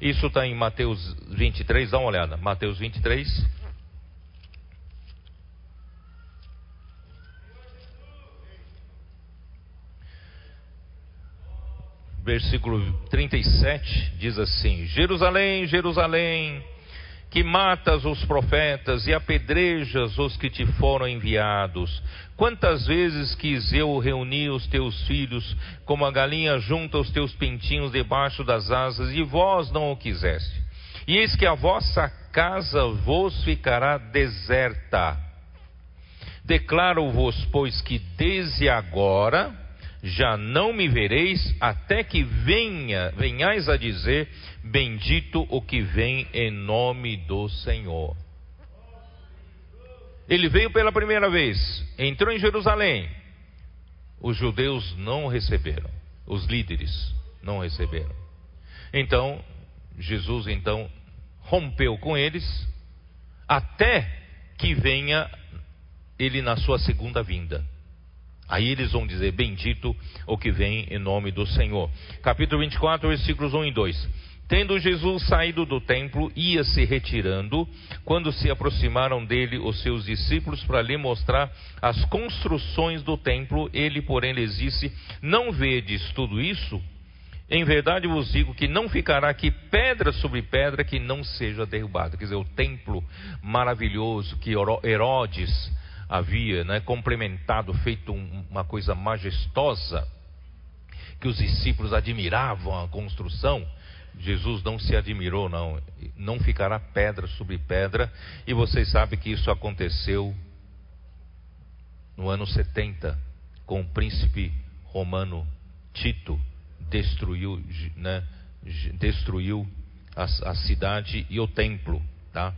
Isso está em Mateus 23, dá uma olhada. Mateus 23. Versículo 37 diz assim: Jerusalém, Jerusalém que matas os profetas e apedrejas os que te foram enviados. Quantas vezes quis eu reunir os teus filhos, como a galinha junta os teus pintinhos debaixo das asas, e vós não o quiseste. E eis que a vossa casa vos ficará deserta. Declaro-vos, pois, que desde agora já não me vereis até que venha, venhais a dizer: Bendito o que vem em nome do Senhor. Ele veio pela primeira vez, entrou em Jerusalém. Os judeus não receberam, os líderes não receberam. Então, Jesus então rompeu com eles até que venha ele na sua segunda vinda. Aí eles vão dizer: Bendito o que vem em nome do Senhor. Capítulo 24, versículos 1 e 2. Tendo Jesus saído do templo, ia se retirando, quando se aproximaram dele os seus discípulos para lhe mostrar as construções do templo, ele, porém, lhes disse: Não vedes tudo isso? Em verdade vos digo que não ficará aqui pedra sobre pedra que não seja derrubada. Quer dizer, o templo maravilhoso que Herodes havia né, complementado, feito uma coisa majestosa, que os discípulos admiravam a construção. Jesus não se admirou, não. Não ficará pedra sobre pedra. E vocês sabem que isso aconteceu no ano 70, com o príncipe romano Tito. Destruiu, né, destruiu a, a, cidade e o templo. Tá?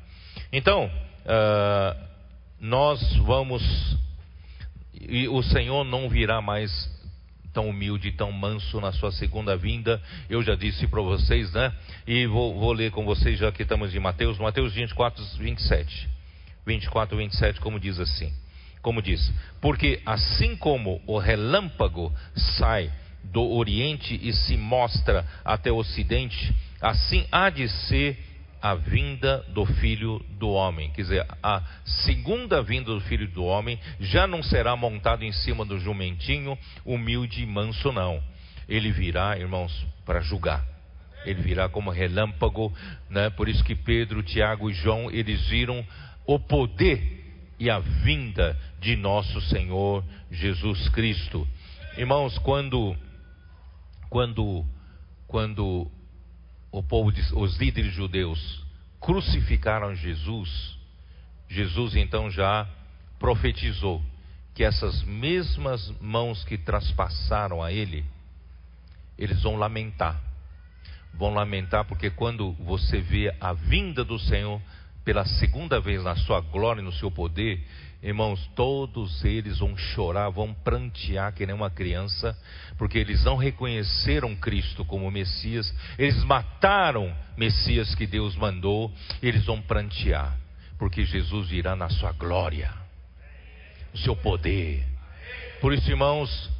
Então, uh, nós vamos. E o Senhor não virá mais tão humilde, tão manso na sua segunda vinda. Eu já disse para vocês, né? E vou, vou, ler com vocês, já que estamos em Mateus, Mateus 24, 27. 24, 27, como diz assim. Como diz, porque assim como o relâmpago sai do Oriente e se mostra até o Ocidente, assim há de ser a vinda do Filho do Homem. Quer dizer, a segunda vinda do Filho do Homem já não será montado em cima do jumentinho humilde e manso, não. Ele virá, irmãos, para julgar. Ele virá como relâmpago, né? Por isso que Pedro, Tiago e João, eles viram o poder e a vinda de nosso Senhor Jesus Cristo. Irmãos, quando quando quando o povo, os líderes judeus crucificaram Jesus, Jesus então já profetizou que essas mesmas mãos que traspassaram a ele, eles vão lamentar. Vão lamentar porque quando você vê a vinda do Senhor pela segunda vez na sua glória e no seu poder, Irmãos, todos eles vão chorar, vão prantear que nem uma criança, porque eles não reconheceram Cristo como Messias, eles mataram Messias que Deus mandou, eles vão prantear, porque Jesus virá na sua glória, no seu poder. Por isso, irmãos,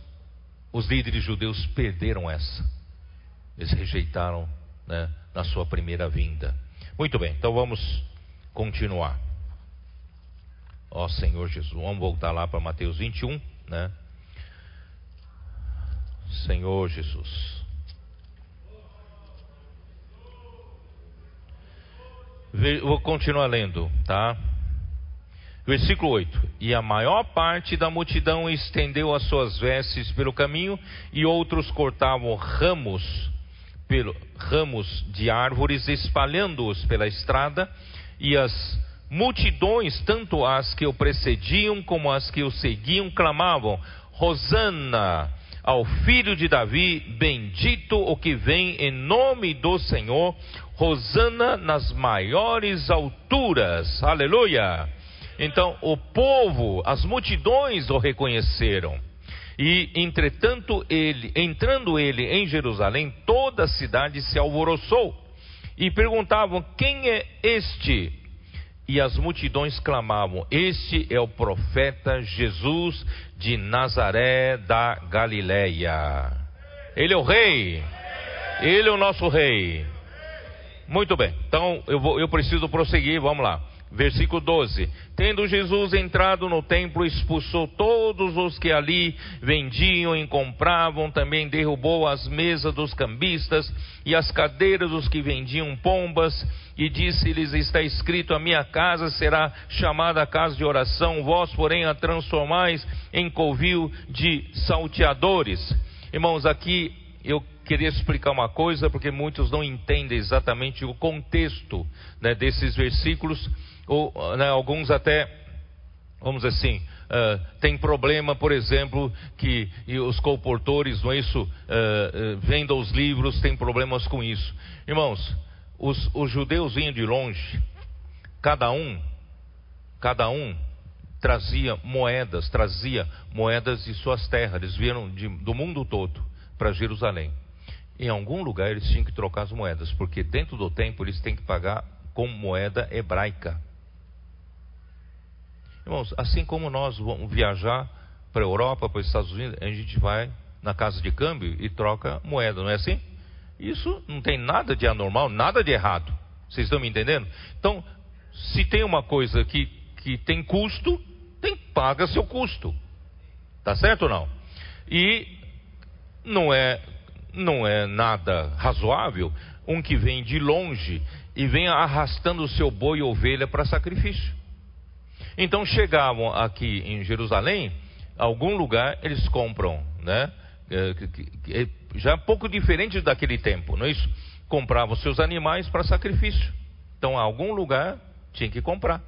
os líderes judeus perderam essa, eles rejeitaram né, na sua primeira vinda. Muito bem, então vamos continuar. Ó Senhor Jesus. Vamos voltar lá para Mateus 21, né? Senhor Jesus. Vou continuar lendo, tá? Versículo 8: E a maior parte da multidão estendeu as suas vestes pelo caminho, e outros cortavam ramos, pelo, ramos de árvores, espalhando-os pela estrada, e as multidões, tanto as que o precediam como as que o seguiam, clamavam: Hosana ao filho de Davi, bendito o que vem em nome do Senhor, Hosana nas maiores alturas. Aleluia! Então o povo, as multidões o reconheceram. E, entretanto, ele, entrando ele em Jerusalém, toda a cidade se alvoroçou e perguntavam: Quem é este? E as multidões clamavam: Este é o profeta Jesus de Nazaré da Galileia. Ele é o rei. Ele é o nosso rei. Muito bem. Então eu, vou, eu preciso prosseguir. Vamos lá. Versículo 12: Tendo Jesus entrado no templo, expulsou todos os que ali vendiam e compravam, também derrubou as mesas dos cambistas e as cadeiras dos que vendiam pombas, e disse-lhes: Está escrito: A minha casa será chamada casa de oração, vós, porém, a transformais em covil de salteadores. Irmãos, aqui eu queria explicar uma coisa, porque muitos não entendem exatamente o contexto né, desses versículos ou né, alguns até, vamos dizer assim, uh, tem problema, por exemplo, que os colportores, não é isso, uh, uh, vendam os livros, tem problemas com isso. Irmãos, os, os judeus vinham de longe, cada um, cada um trazia moedas, trazia moedas de suas terras, eles vieram de, do mundo todo para Jerusalém. Em algum lugar eles tinham que trocar as moedas, porque dentro do templo eles têm que pagar com moeda hebraica. Irmãos, assim como nós vamos viajar para a Europa, para os Estados Unidos, a gente vai na casa de câmbio e troca moeda, não é assim? Isso não tem nada de anormal, nada de errado. Vocês estão me entendendo? Então, se tem uma coisa que, que tem custo, tem paga seu custo. Tá certo ou não? E não é não é nada razoável um que vem de longe e vem arrastando o seu boi e ovelha para sacrifício. Então chegavam aqui em Jerusalém, algum lugar eles compram, né? É, é, já um pouco diferente daquele tempo, não é isso? Compravam seus animais para sacrifício. Então, algum lugar tinha que comprar.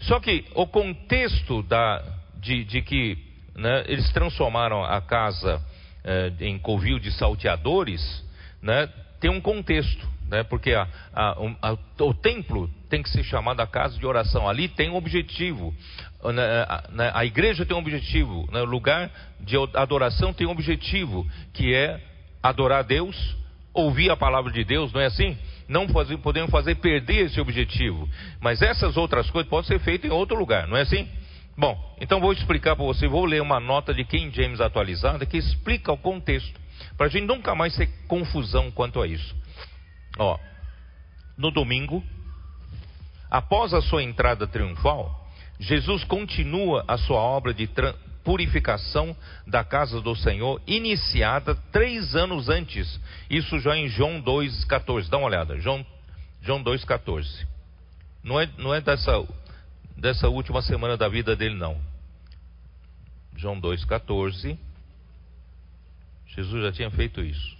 Só que o contexto da, de, de que né, eles transformaram a casa eh, em covil de salteadores, né, tem um contexto. né? porque a, a, a, o templo tem que ser chamado a casa de oração. Ali tem um objetivo. Né? A, igreja tem um objetivo. Né? O lugar de adoração tem um objetivo, que é adorar a Deus, ouvir a palavra de Deus, não é assim? Não fazer, podemos fazer perder esse objetivo. Mas essas outras coisas podem ser feitas em outro lugar, não é assim? Bom, então vou explicar para você, vou ler uma nota de King James atualizada que explica o contexto, para a gente nunca mais ter confusão quanto a isso. Ó, no domingo, após a sua entrada triunfal, Jesus continua a sua obra de purificação da casa do Senhor, iniciada três anos antes. Isso já em João 2,14. Dá uma olhada, João, João 2,14. Não é, não é dessa, dessa última semana da vida dele, não. João 2,14. Jesus já tinha feito isso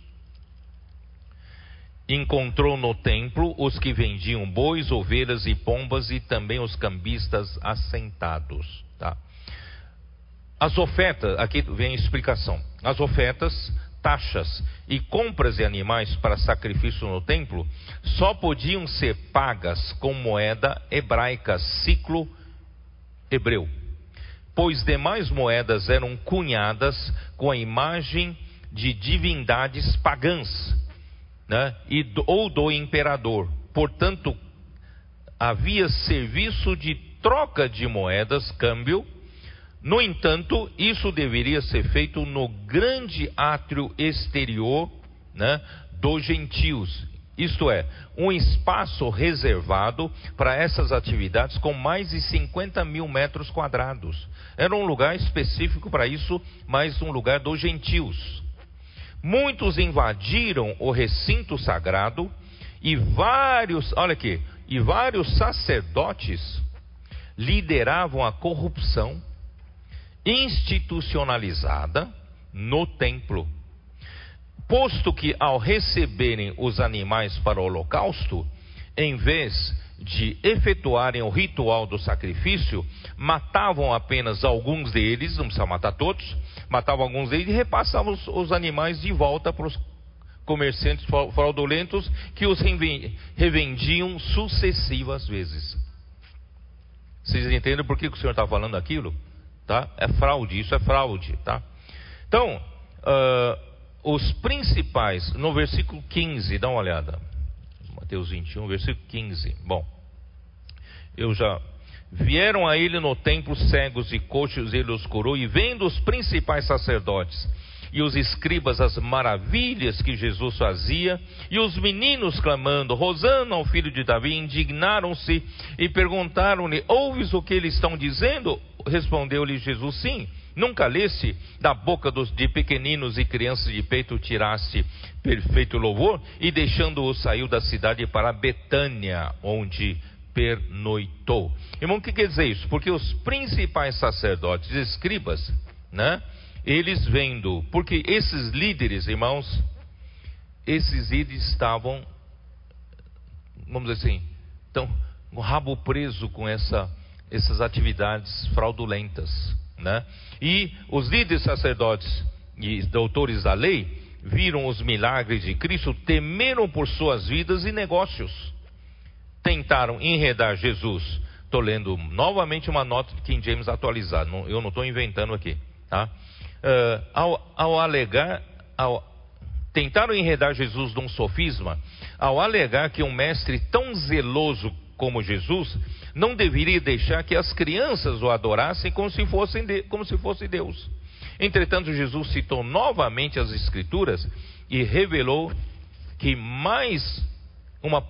encontrou no templo os que vendiam bois, ovelhas e pombas e também os cambistas assentados. Tá? As ofertas, aqui vem a explicação. As ofertas, taxas e compras de animais para sacrifício no templo só podiam ser pagas com moeda hebraica, ciclo hebreu, pois demais moedas eram cunhadas com a imagem de divindades pagãs né, e, ou do imperador. Portanto, havia serviço de troca de moedas, câmbio. No entanto, isso deveria ser feito no grande átrio exterior né, dos gentios, isto é, um espaço reservado para essas atividades com mais de 50 mil metros quadrados. Era um lugar específico para isso, mas um lugar dos gentios. Muitos invadiram o recinto sagrado e vários, olha aqui, e vários sacerdotes lideravam a corrupção institucionalizada no templo. Posto que ao receberem os animais para o holocausto, em vez de efetuarem o ritual do sacrifício, matavam apenas alguns deles, não precisa matar todos, matavam alguns deles e repassavam os, os animais de volta para os comerciantes fraudulentos que os revendiam sucessivas vezes. Vocês entendem por que o senhor está falando aquilo? Tá? É fraude, isso é fraude, tá? Então, uh, os principais, no versículo 15, dá uma olhada. Mateus 21, versículo 15. Bom, eu já. Vieram a ele no templo cegos e coxos, ele os curou, e vendo os principais sacerdotes e os escribas as maravilhas que Jesus fazia, e os meninos clamando, Rosana ao filho de Davi, indignaram-se e perguntaram-lhe: Ouves o que eles estão dizendo? Respondeu-lhe Jesus: Sim. Nunca lesse da boca dos, de pequeninos e crianças de peito tiraste perfeito louvor e deixando-o saiu da cidade para Betânia, onde pernoitou. Irmão, o que quer dizer isso? Porque os principais sacerdotes escribas, né? Eles vendo, porque esses líderes, irmãos, esses líderes estavam, vamos dizer assim, com o rabo preso com essa, essas atividades fraudulentas. Né? E os líderes sacerdotes e doutores da lei viram os milagres de Cristo, temeram por suas vidas e negócios. Tentaram enredar Jesus. Estou lendo novamente uma nota de King James atualizada, eu não estou inventando aqui. Tá? Uh, ao, ao alegar, ao, tentaram enredar Jesus num sofisma, ao alegar que um mestre tão zeloso como Jesus, não deveria deixar que as crianças o adorassem como se, fossem de, como se fosse Deus. Entretanto, Jesus citou novamente as Escrituras e revelou que mais uma,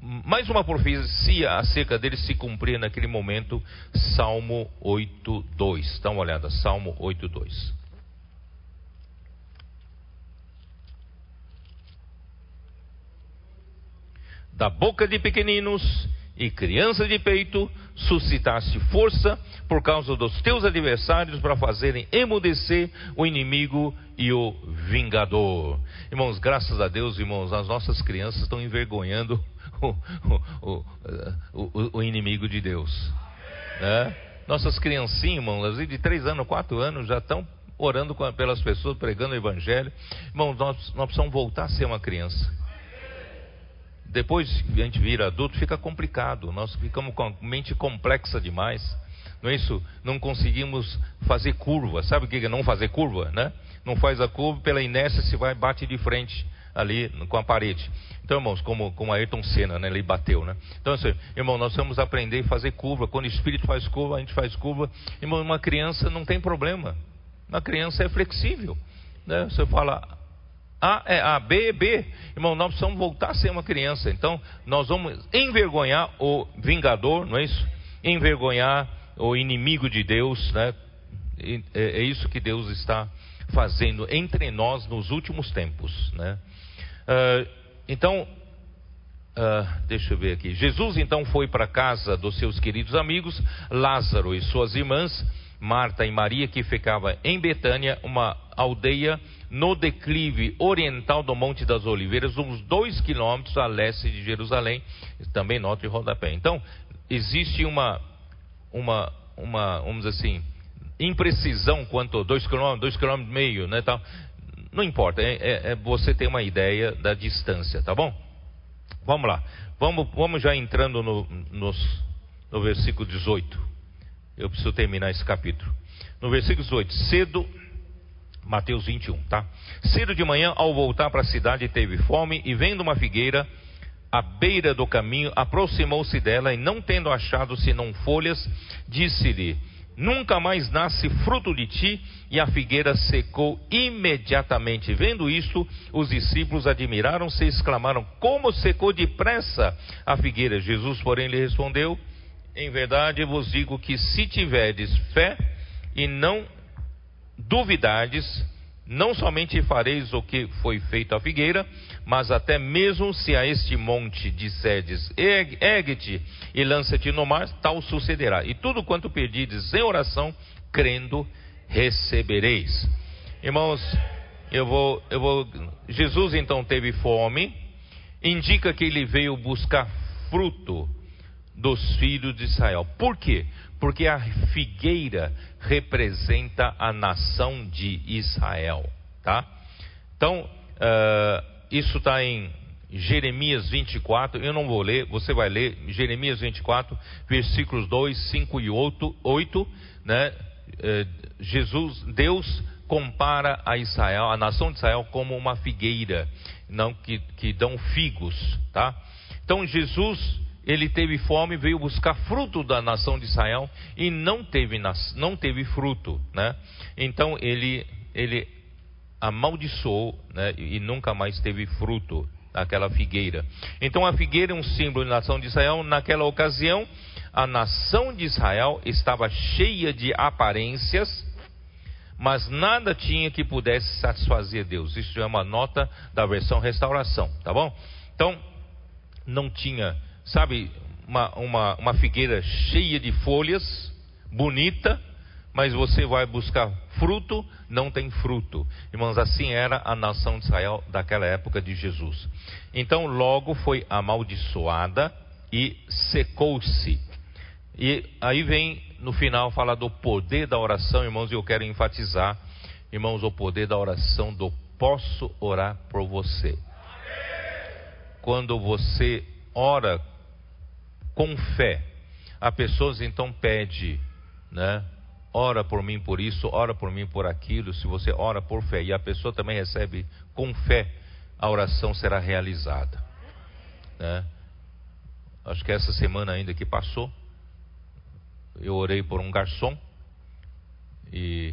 mais uma profecia acerca dele se cumpria naquele momento, Salmo 8.2. Dá uma olhada, Salmo 8.2. Da boca de pequeninos e criança de peito, suscitaste força por causa dos teus adversários para fazerem emudecer o inimigo e o vingador. Irmãos, graças a Deus, irmãos, as nossas crianças estão envergonhando o, o, o, o inimigo de Deus. Né? Nossas criancinhas, irmãos, de três anos, quatro anos, já estão orando pelas pessoas, pregando o evangelho. Irmãos, nós, nós precisamos voltar a ser uma criança. Depois a gente vira adulto, fica complicado. Nós ficamos com a mente complexa demais. Não é isso? Não conseguimos fazer curva. Sabe o que é não fazer curva, né? Não faz a curva, pela inércia se vai bate de frente ali com a parede. Então, irmãos, como, como Ayrton Senna, né? Ele bateu, né? Então, assim, irmão, nós vamos aprender a fazer curva. Quando o espírito faz curva, a gente faz curva. Irmão, uma criança não tem problema. Uma criança é flexível. Né? Você fala, A é A, B é B. Irmão, nós precisamos voltar a ser uma criança. Então, nós vamos envergonhar o vingador, não é isso? Envergonhar o inimigo de Deus, né? É, é isso que Deus está fazendo entre nós nos últimos tempos, né? Uh, então, uh, deixa eu ver aqui. Jesus então foi para casa dos seus queridos amigos, Lázaro e suas irmãs, Marta e Maria, que ficava em Betânia, uma aldeia no declive oriental do Monte das Oliveiras, uns dois quilômetros a leste de Jerusalém, também norte de rodapé. Então, existe uma, uma, uma, vamos dizer assim, imprecisão quanto dois quilômetros, dois quilômetros e meio, né, tal. Não importa, é, é, é, você ter uma ideia da distância, tá bom? Vamos lá, vamos, vamos já entrando no, nos, no versículo 18. Eu preciso terminar esse capítulo. No versículo 18, cedo, Mateus 21, tá? Cedo de manhã, ao voltar para a cidade, teve fome e vendo uma figueira à beira do caminho, aproximou-se dela e, não tendo achado senão folhas, disse-lhe: Nunca mais nasce fruto de ti. E a figueira secou imediatamente. Vendo isto, os discípulos admiraram-se e exclamaram: Como secou depressa a figueira? Jesus, porém, lhe respondeu: Em verdade vos digo que se tiverdes fé e não duvidardes, não somente fareis o que foi feito à figueira, mas até mesmo se a este monte disserdes, ergue-te e lança-te no mar, tal sucederá. E tudo quanto pedides em oração, crendo, recebereis. Irmãos, eu vou, eu vou. Jesus então teve fome, indica que ele veio buscar fruto dos filhos de Israel. Por quê? Porque a figueira representa a nação de Israel, tá? Então, uh, isso está em Jeremias 24, eu não vou ler, você vai ler Jeremias 24, versículos 2, 5 e 8, 8 né? Uh, Jesus, Deus compara a Israel, a nação de Israel, como uma figueira, não que, que dão figos, tá? Então Jesus ele teve fome, veio buscar fruto da nação de Israel e não teve, não teve fruto, né? Então ele, ele amaldiçoou né? e nunca mais teve fruto aquela figueira. Então a figueira é um símbolo da nação de Israel. Naquela ocasião, a nação de Israel estava cheia de aparências, mas nada tinha que pudesse satisfazer Deus. Isso é uma nota da versão restauração, tá bom? Então, não tinha sabe, uma, uma, uma figueira cheia de folhas, bonita, mas você vai buscar fruto, não tem fruto. Irmãos, assim era a nação de Israel daquela época de Jesus. Então, logo foi amaldiçoada e secou-se. E aí vem no final falar do poder da oração, irmãos, e eu quero enfatizar, irmãos, o poder da oração do posso orar por você. Quando você ora com fé. A pessoas então pede, né? Ora por mim por isso, ora por mim por aquilo. Se você ora por fé e a pessoa também recebe com fé, a oração será realizada. Né? Acho que essa semana ainda que passou, eu orei por um garçom e,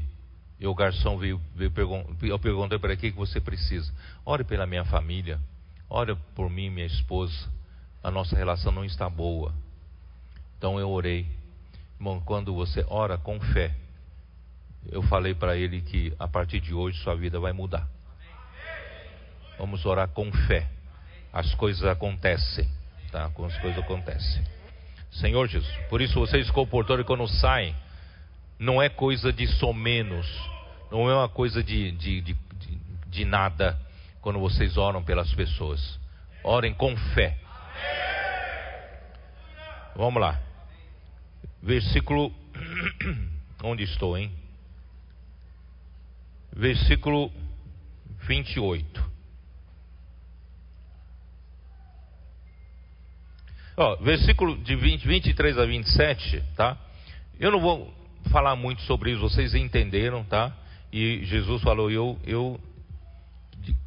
e o garçom veio, veio eu perguntei para que que você precisa. Ore pela minha família, ore por mim, minha esposa a nossa relação não está boa. Então eu orei. Irmão, quando você ora com fé, eu falei para ele que a partir de hoje sua vida vai mudar. Vamos orar com fé. As coisas acontecem, tá? As coisas acontecem. Senhor Jesus, por isso vocês comportores quando saem, não é coisa de somenos, não é uma coisa de, de, de, de nada quando vocês oram pelas pessoas. Orem com fé Vamos lá. Versículo. Onde estou, hein? Versículo 28. Ó, versículo de 20, 23 a 27, tá? Eu não vou falar muito sobre isso, vocês entenderam, tá? E Jesus falou, eu, eu,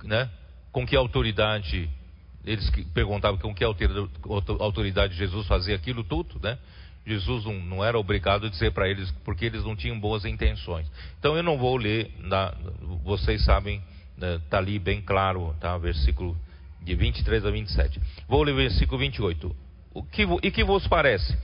né? Com que autoridade? Eles perguntavam com que autoridade Jesus fazia aquilo tudo, né? Jesus não, não era obrigado a dizer para eles, porque eles não tinham boas intenções. Então eu não vou ler, na, vocês sabem, está né, ali bem claro, tá? Versículo de 23 a 27. Vou ler o versículo 28. O que, e que vos parece?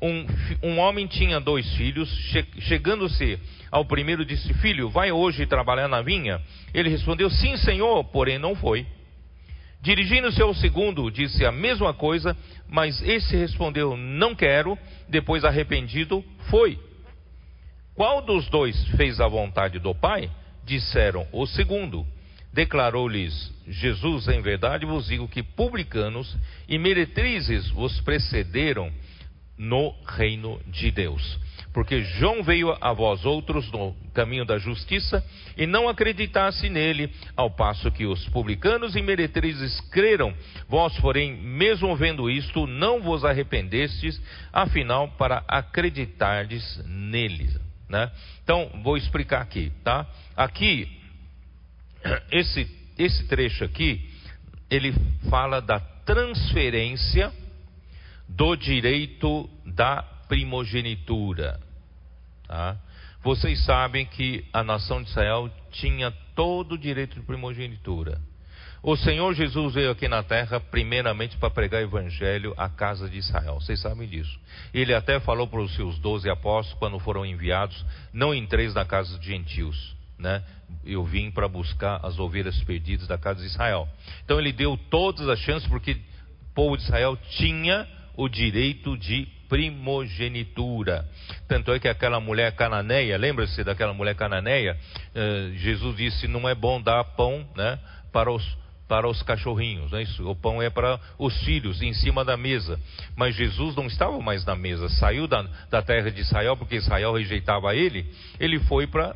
Um, um homem tinha dois filhos, che, chegando-se ao primeiro, disse: Filho, vai hoje trabalhar na vinha? Ele respondeu: Sim, senhor, porém não foi. Dirigindo-se ao segundo, disse a mesma coisa, mas esse respondeu: Não quero. Depois, arrependido, foi. Qual dos dois fez a vontade do Pai? Disseram: O segundo. Declarou-lhes Jesus: Em verdade vos digo que publicanos e meretrizes vos precederam no reino de Deus. Porque João veio a vós outros no caminho da justiça e não acreditasse nele, ao passo que os publicanos e meretrizes creram. Vós, porém, mesmo vendo isto, não vos arrependestes, afinal, para acreditardes nele. Né? Então, vou explicar aqui, tá? Aqui esse, esse trecho aqui, ele fala da transferência do direito da primogenitura. Tá? Vocês sabem que a nação de Israel tinha todo o direito de primogenitura. O Senhor Jesus veio aqui na terra primeiramente para pregar o evangelho à casa de Israel. Vocês sabem disso. Ele até falou para os seus doze apóstolos, quando foram enviados, não entreis na casa dos gentios né? Eu vim para buscar as ovelhas perdidas da casa de Israel. Então ele deu todas as chances porque o povo de Israel tinha o direito de primogenitura. Tanto é que aquela mulher cananeia, lembra-se daquela mulher cananeia? Uh, Jesus disse: não é bom dar pão, né? Para os para os cachorrinhos, é isso. O pão é para os filhos em cima da mesa. Mas Jesus não estava mais na mesa, saiu da, da terra de Israel porque Israel rejeitava ele. Ele foi para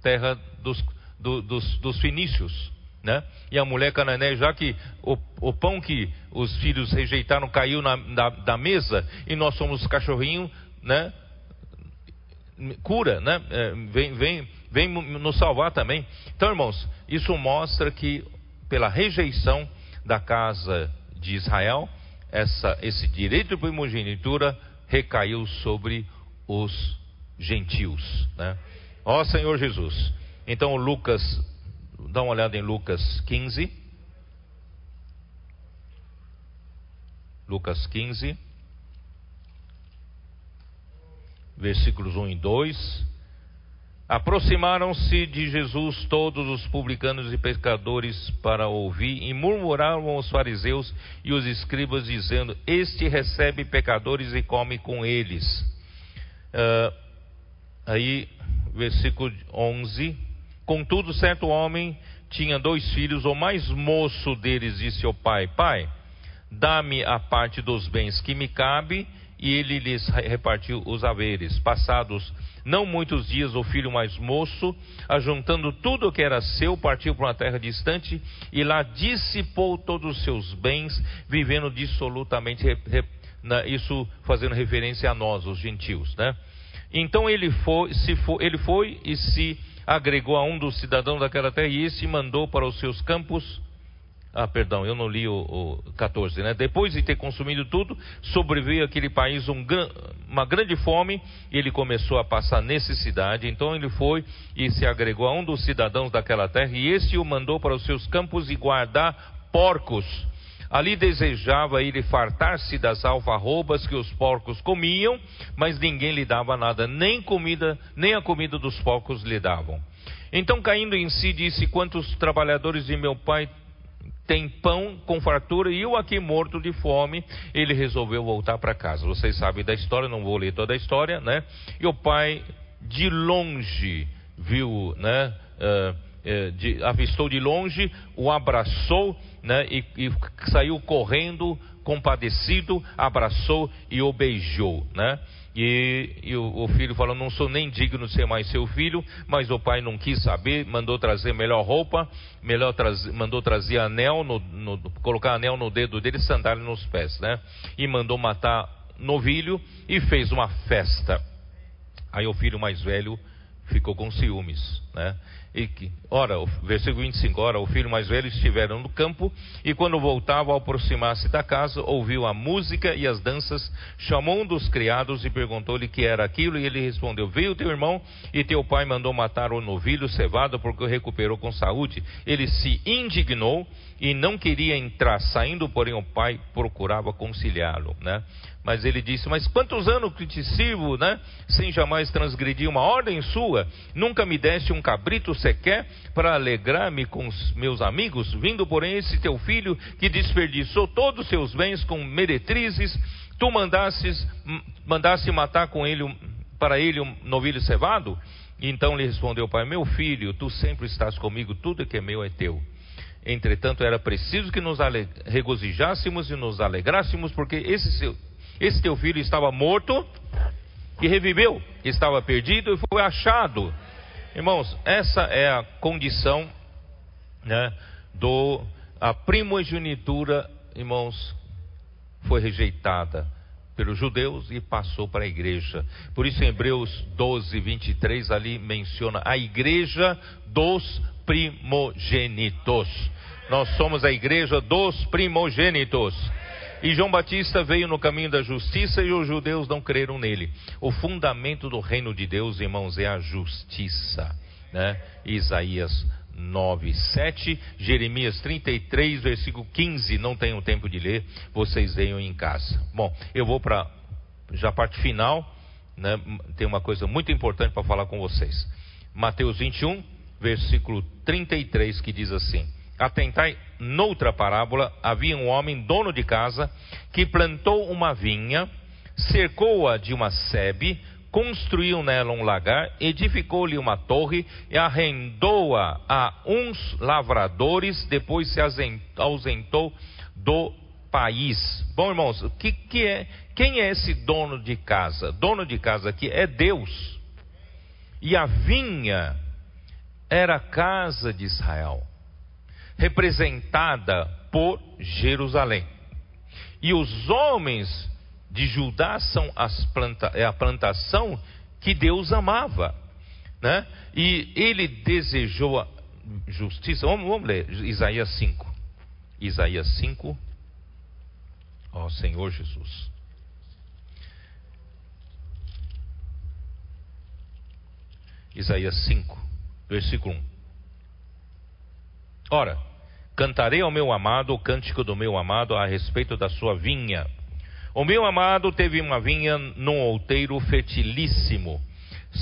terra dos, do, dos, dos fenícios. Né? E a mulher cananeia, já que o, o pão que os filhos rejeitaram caiu na, da, da mesa e nós somos cachorrinho, né? Cura, né? É, vem, vem, vem nos salvar também. Então, irmãos, isso mostra que pela rejeição da casa de Israel, essa, esse direito de primogenitura recaiu sobre os gentios, né? Ó Senhor Jesus. Então, Lucas, dá uma olhada em Lucas 15. Lucas 15, versículos 1 e 2. Aproximaram-se de Jesus todos os publicanos e pecadores para ouvir, e murmuraram os fariseus e os escribas, dizendo: Este recebe pecadores e come com eles. Uh, aí versículo 11. Contudo, certo homem tinha dois filhos, o mais moço deles disse ao pai: Pai, dá-me a parte dos bens que me cabe. E ele lhes repartiu os haveres. Passados não muitos dias, o filho mais moço, ajuntando tudo o que era seu, partiu para uma terra distante e lá dissipou todos os seus bens, vivendo dissolutamente, isso fazendo referência a nós, os gentios, né? Então ele foi, se foi, ele foi e se agregou a um dos cidadãos daquela terra e esse mandou para os seus campos. Ah, perdão, eu não li o, o 14, né? Depois de ter consumido tudo, sobreveio aquele país um, uma grande fome e ele começou a passar necessidade. Então ele foi e se agregou a um dos cidadãos daquela terra e esse o mandou para os seus campos e guardar porcos Ali desejava ele fartar-se das alfarrobas que os porcos comiam, mas ninguém lhe dava nada, nem comida, nem a comida dos porcos lhe davam. Então, caindo em si, disse: Quantos trabalhadores de meu pai têm pão com fartura e eu aqui morto de fome? Ele resolveu voltar para casa. Vocês sabem da história, não vou ler toda a história, né? E o pai, de longe, viu, né? Uh, de, avistou de longe, o abraçou né, e, e saiu correndo, compadecido, abraçou e o beijou. Né? E, e o, o, filho falou: Não sou nem digno de ser mais seu filho. Mas o pai não quis saber, mandou trazer melhor roupa, melhor mandou trazer anel, no, no, colocar anel no dedo dele e sandália nos pés. Né? E mandou matar novilho e fez uma festa. Aí o filho mais velho ficou com ciúmes, né? E que, ora, o versículo 25, ora, o filho mais velho estiveram no campo, e quando voltava ao aproximar-se da casa, ouviu a música e as danças, chamou um dos criados e perguntou-lhe que era aquilo, e ele respondeu, veio teu irmão, e teu pai mandou matar o novilho cevado, porque o recuperou com saúde. Ele se indignou, e não queria entrar, saindo, porém o pai procurava conciliá-lo, né? Mas ele disse: Mas quantos anos que te sirvo, né? Sem jamais transgredir uma ordem sua? Nunca me deste um cabrito sequer para alegrar-me com os meus amigos? Vindo, porém, esse teu filho que desperdiçou todos os seus bens com meretrizes, tu mandasses, mandasse matar com ele para ele um novilho cevado? E então lhe respondeu o pai: Meu filho, tu sempre estás comigo, tudo que é meu é teu. Entretanto, era preciso que nos regozijássemos e nos alegrássemos, porque esse seu esse teu filho estava morto e reviveu, estava perdido e foi achado. Irmãos, essa é a condição né, do a primogenitura, irmãos, foi rejeitada pelos judeus e passou para a igreja. Por isso, em Hebreus 12, 23, ali menciona a igreja dos primogênitos. Nós somos a igreja dos primogênitos. E João Batista veio no caminho da justiça e os judeus não creram nele. O fundamento do reino de Deus, irmãos, é a justiça. Né? Isaías 9, 7, Jeremias 33, versículo 15. Não tenho tempo de ler, vocês leiam em casa. Bom, eu vou para já a parte final. Né? Tem uma coisa muito importante para falar com vocês. Mateus 21, versículo 33, que diz assim: Atentai noutra parábola: havia um homem, dono de casa, que plantou uma vinha, cercou-a de uma sebe, construiu nela um lagar, edificou-lhe uma torre e arrendou-a a uns lavradores, depois se ausentou do país. Bom, irmãos, que, que é, quem é esse dono de casa? Dono de casa aqui é Deus. E a vinha era a casa de Israel representada por Jerusalém. E os homens de Judá são planta, é a plantação que Deus amava. Né? E ele desejou a justiça. Vamos, vamos ler Isaías 5. Isaías 5. Ó oh, Senhor Jesus. Isaías 5, versículo 1. Ora, cantarei ao meu amado o cântico do meu amado a respeito da sua vinha. O meu amado teve uma vinha num outeiro fertilíssimo.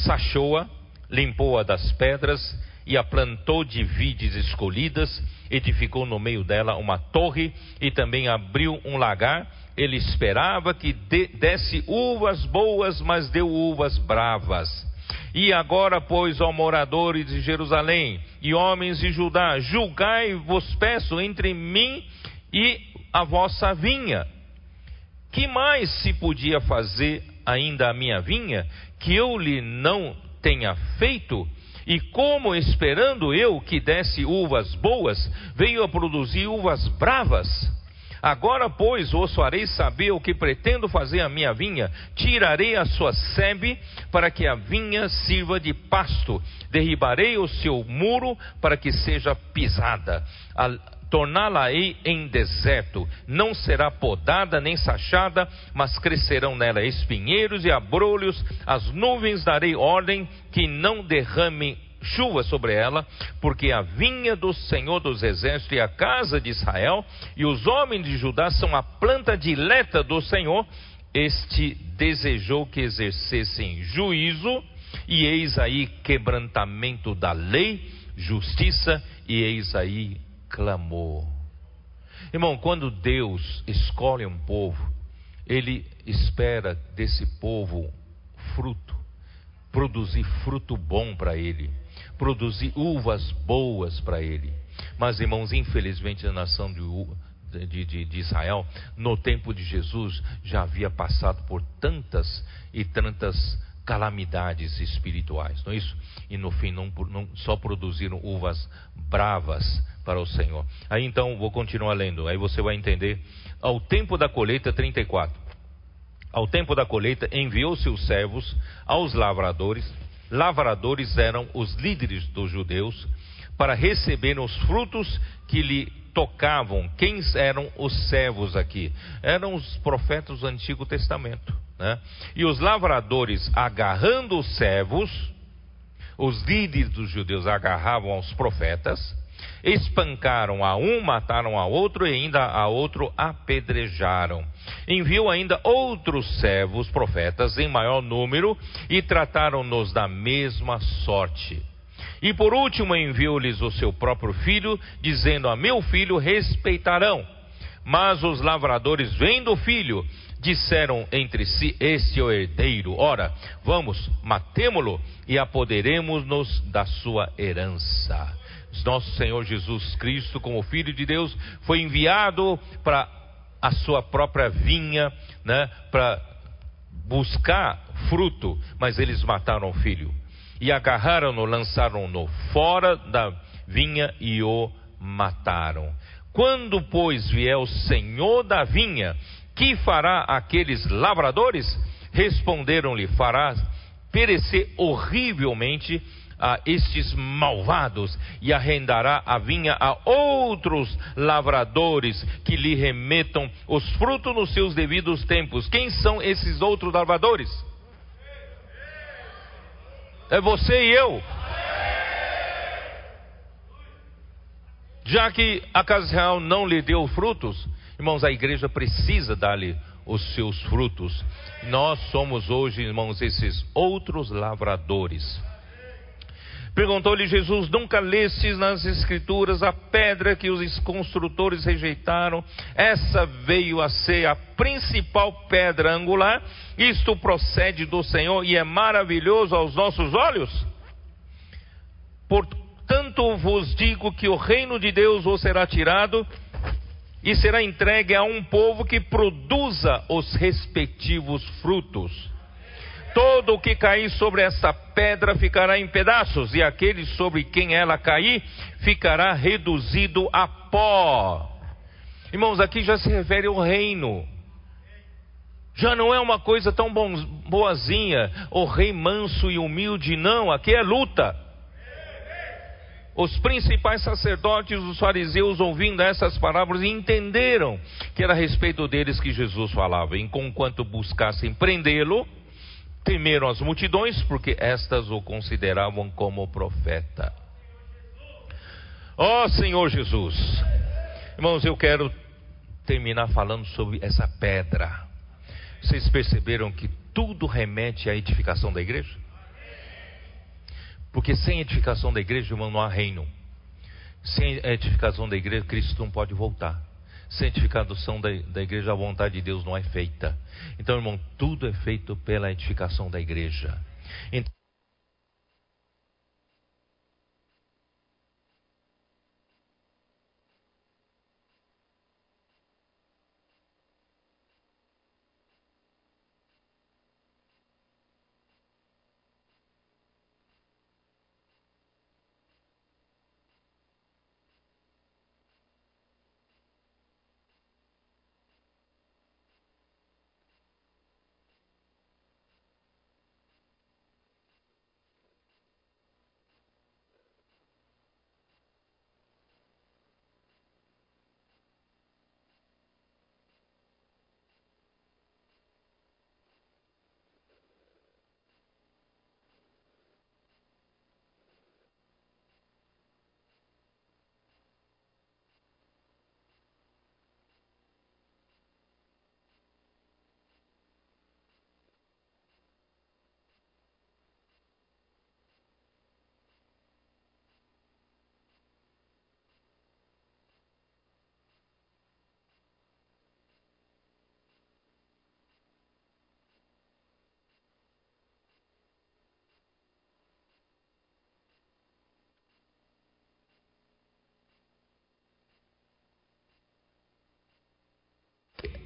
Sachou-a, limpou-a das pedras e a plantou de vides escolhidas, edificou no meio dela uma torre e também abriu um lagar. Ele esperava que desse uvas boas, mas deu uvas bravas. E agora, pois, ó moradores de Jerusalém e homens de Judá, julgai-vos, peço, entre mim e a vossa vinha. Que mais se podia fazer ainda a minha vinha, que eu lhe não tenha feito? E como esperando eu que desse uvas boas, veio a produzir uvas bravas? Agora, pois, vos farei saber o que pretendo fazer à minha vinha. Tirarei a sua sebe para que a vinha sirva de pasto. Derribarei o seu muro para que seja pisada. Torná-la-ei em deserto. Não será podada nem sachada, mas crescerão nela espinheiros e abrolhos. As nuvens darei ordem que não derrame chuva sobre ela, porque a vinha do Senhor dos Exércitos e a casa de Israel, e os homens de Judá são a planta dileta do Senhor. Este desejou que exercessem juízo, e eis aí quebrantamento da lei, justiça, e eis aí clamor. Irmão, quando Deus escolhe um povo, Ele espera desse povo fruto, produzir fruto bom para Ele. Produzir uvas boas para ele. Mas, irmãos, infelizmente a nação de, de, de, de, Israel, no tempo de Jesus, já havia passado por tantas e tantas calamidades espirituais, não é isso? E no fim não, não, só produziram uvas bravas para o Senhor. Aí então vou continuar lendo, aí você vai entender. Ao tempo da colheita 34. Ao tempo da colheita enviou seus servos aos lavradores. Lavradores eram os líderes dos judeus para receber os frutos que lhe tocavam. Quem eram os servos aqui? Eram os profetas do Antigo Testamento. Né? E os lavradores, agarrando os servos, os líderes dos judeus agarravam aos profetas, espancaram a um, mataram a outro e ainda a outro apedrejaram. Enviou ainda outros servos, profetas, em maior número, e trataram-nos da mesma sorte. E por último enviou-lhes o seu próprio filho, dizendo: A meu filho respeitarão. Mas os lavradores, vendo o filho, disseram entre si: Este é o herdeiro. Ora, vamos, matemo-lo e apoderemos-nos da sua herança. Nosso Senhor Jesus Cristo, como Filho de Deus, foi enviado para a sua própria vinha, né, para buscar fruto, mas eles mataram o filho. E agarraram-no, lançaram-no fora da vinha e o mataram. Quando, pois, vier o Senhor da vinha que fará aqueles lavradores? Responderam-lhe: Fará perecer horrivelmente a estes malvados e arrendará a vinha a outros lavradores que lhe remetam os frutos nos seus devidos tempos. Quem são esses outros lavradores? É você e eu. Já que a casa real não lhe deu frutos, Irmãos, a igreja precisa dar-lhe os seus frutos. Nós somos hoje, irmãos, esses outros lavradores. Perguntou-lhe Jesus: Nunca lestes nas Escrituras a pedra que os construtores rejeitaram? Essa veio a ser a principal pedra angular. Isto procede do Senhor e é maravilhoso aos nossos olhos. Portanto vos digo que o reino de Deus vos será tirado e será entregue a um povo que produza os respectivos frutos. Todo o que cair sobre essa pedra ficará em pedaços, e aquele sobre quem ela cair ficará reduzido a pó. Irmãos, aqui já se refere ao reino. Já não é uma coisa tão boazinha, o rei manso e humilde, não, aqui é luta. Os principais sacerdotes, os fariseus, ouvindo essas palavras, entenderam que era a respeito deles que Jesus falava. E conquanto buscassem prendê-lo, temeram as multidões, porque estas o consideravam como profeta. Ó oh, Senhor Jesus! Irmãos, eu quero terminar falando sobre essa pedra. Vocês perceberam que tudo remete à edificação da igreja? Porque sem edificação da igreja, irmão, não há reino. Sem edificação da igreja, Cristo não pode voltar. Sem edificação da, da igreja, a vontade de Deus não é feita. Então, irmão, tudo é feito pela edificação da igreja. Então,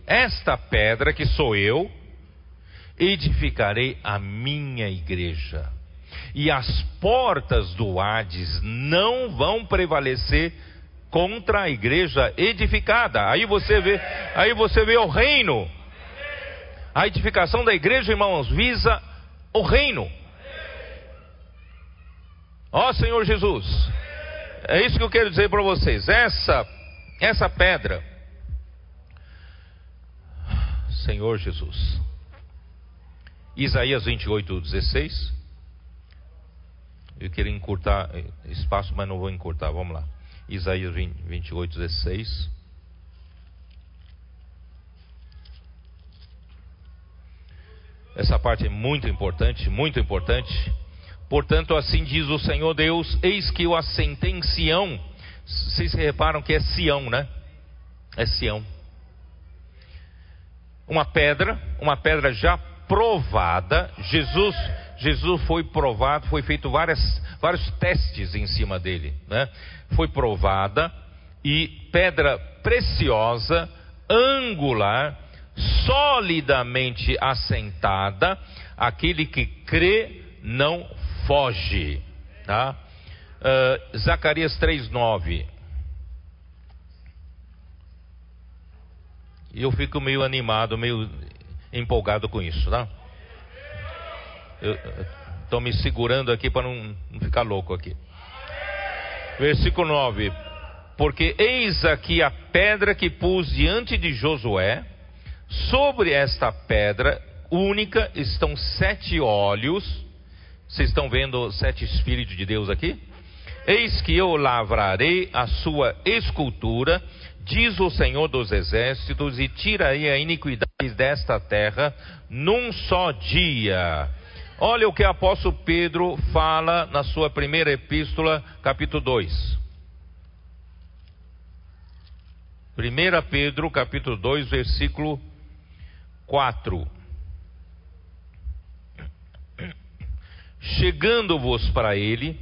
esta pedra que sou eu, edificarei a minha igreja. E as portas do Hades não vão prevalecer contra a igreja edificada. Aí você vê, aí você vê o reino. A edificação da igreja, irmãos, visa o reino. Ó Senhor Jesus, é isso que eu quero dizer para vocês. Essa, essa pedra, Senhor Jesus. Isaías 28, 16. Eu queria encurtar espaço, mas não vou encurtar. Vamos lá. Isaías 20, 28, 16. Essa parte é muito importante, muito importante. Portanto, assim diz o Senhor Deus: Eis que eu assentei em Sião. Vocês reparam que é Sião, né? É Sião. Uma pedra, uma pedra já provada. Jesus, Jesus foi provado, foi feito várias, vários testes em cima dele, né? Foi provada e pedra preciosa, angular, solidamente assentada, aquele que crê não foge. Tá? Uh, Zacarias 3,9. E eu fico meio animado, meio empolgado com isso, tá? Estou me segurando aqui para não, não ficar louco aqui. Versículo 9: Porque eis aqui a pedra que pus diante de Josué, sobre esta pedra única estão sete olhos vocês estão vendo sete Espíritos de Deus aqui? Eis que eu lavrarei a sua escultura, diz o Senhor dos Exércitos, e tirarei a iniquidade desta terra num só dia. Olha o que o apóstolo Pedro fala na sua primeira epístola, capítulo 2. 1 Pedro, capítulo 2, versículo 4. chegando-vos para ele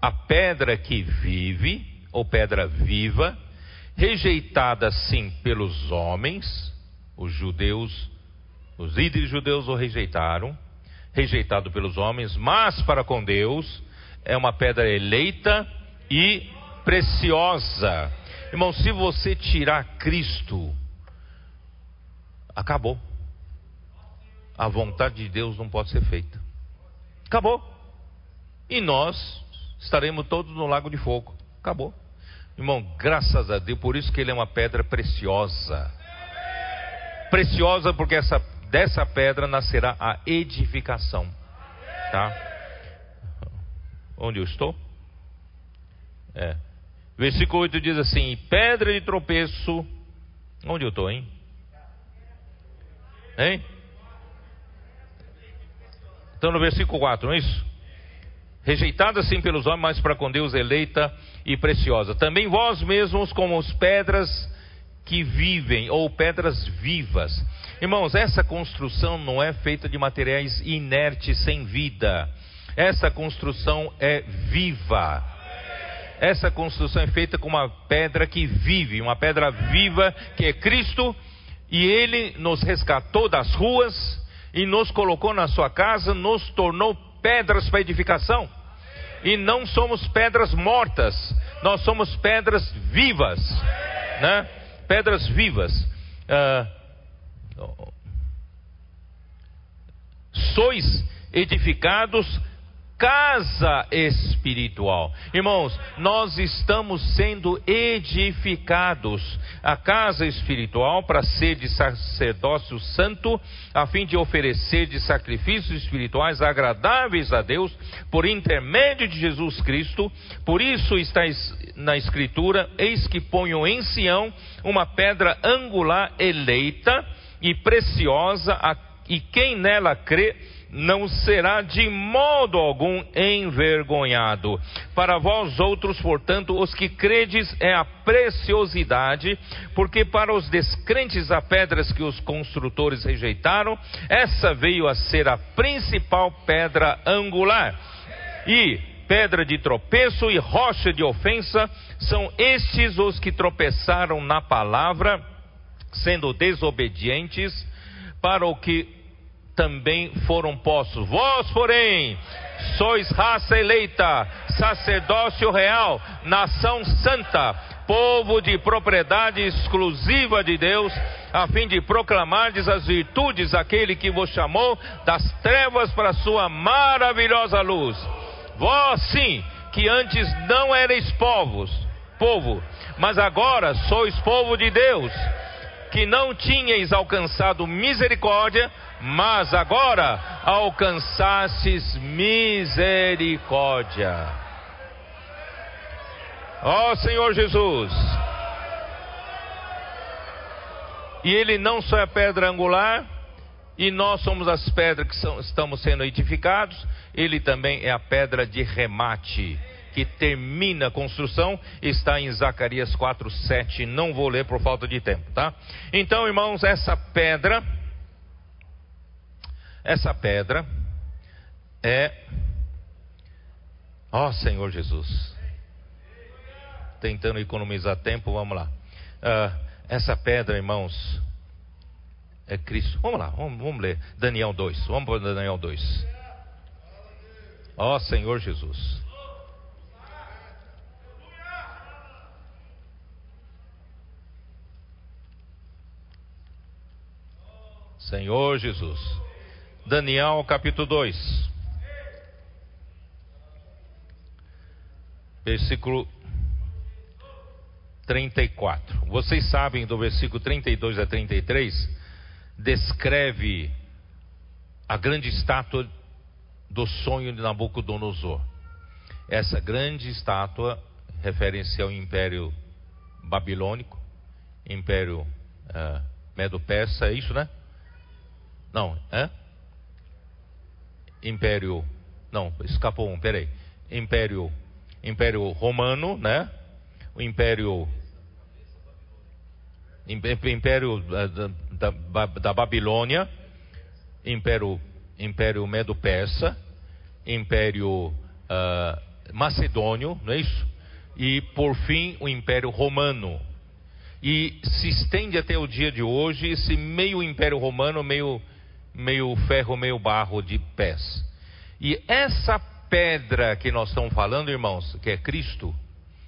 a pedra que vive, ou pedra viva, rejeitada sim pelos homens, os judeus, os líderes judeus o rejeitaram, rejeitado pelos homens, mas para com Deus é uma pedra eleita e preciosa. Irmão, se você tirar Cristo, acabou. A vontade de Deus não pode ser feita. Acabou. E nós estaremos todos no lago de fogo. Acabou. Irmão, graças a Deus, por isso que ele é uma pedra preciosa. Preciosa porque essa, dessa pedra nascerá a edificação. Tá? Onde eu estou? É. Versículo 8 diz assim: Pedra de tropeço. Onde eu estou, hein? Hein? Então no versículo 4, não é isso? Rejeitada sim pelos homens, mas para com Deus eleita e preciosa. Também vós mesmos, como as pedras que vivem, ou pedras vivas. Irmãos, essa construção não é feita de materiais inertes, sem vida. Essa construção é viva. Essa construção é feita com uma pedra que vive, uma pedra viva que é Cristo, e Ele nos resgatou das ruas, e nos colocou na sua casa, nos tornou pedras para edificação. E não somos pedras mortas, nós somos pedras vivas, né? Pedras vivas. Uh, sois edificados casa espiritual. Irmãos, nós estamos sendo edificados a casa espiritual para ser de sacerdócio santo, a fim de oferecer de sacrifícios espirituais agradáveis a Deus por intermédio de Jesus Cristo. Por isso está na escritura: eis que ponho em Sião uma pedra angular eleita e preciosa, e quem nela crê não será de modo algum envergonhado. Para vós outros, portanto, os que credes é a preciosidade, porque para os descrentes há pedras que os construtores rejeitaram, essa veio a ser a principal pedra angular. E pedra de tropeço e rocha de ofensa são estes os que tropeçaram na palavra sendo desobedientes, para o que também foram postos. Vós, porém, sois raça eleita, sacerdócio real, nação santa, povo de propriedade exclusiva de Deus, a fim de proclamardes as virtudes daquele que vos chamou das trevas para a sua maravilhosa luz. Vós sim, que antes não erais povos, povo, mas agora sois povo de Deus, que não tinhais alcançado misericórdia, mas agora alcançastes misericórdia. Ó oh, Senhor Jesus. E Ele não só é pedra angular, e nós somos as pedras que são, estamos sendo edificados, Ele também é a pedra de remate, que termina a construção, está em Zacarias 4, 7. Não vou ler por falta de tempo, tá? Então, irmãos, essa pedra essa pedra é, ó Senhor Jesus, tentando economizar tempo, vamos lá. Uh, essa pedra, irmãos, é Cristo. Vamos lá, vamos, vamos ler Daniel 2. Vamos para Daniel 2. Ó Senhor Jesus. Senhor Jesus. Daniel capítulo 2. Versículo 34. Vocês sabem do versículo 32 a 33, descreve a grande estátua do sonho de Nabucodonosor. Essa grande estátua refere-se ao Império Babilônico, Império uh, Medo-Persa, é isso, né? Não, é? Império, não, escapou um, peraí. Império, Império Romano, né? O Império, Império da, da, da Babilônia, Império, Império Medo-Persa, Império uh, Macedônio, não é isso? E por fim o Império Romano. E se estende até o dia de hoje esse meio Império Romano, meio meio ferro, meio barro de pés. E essa pedra que nós estamos falando, irmãos, que é Cristo,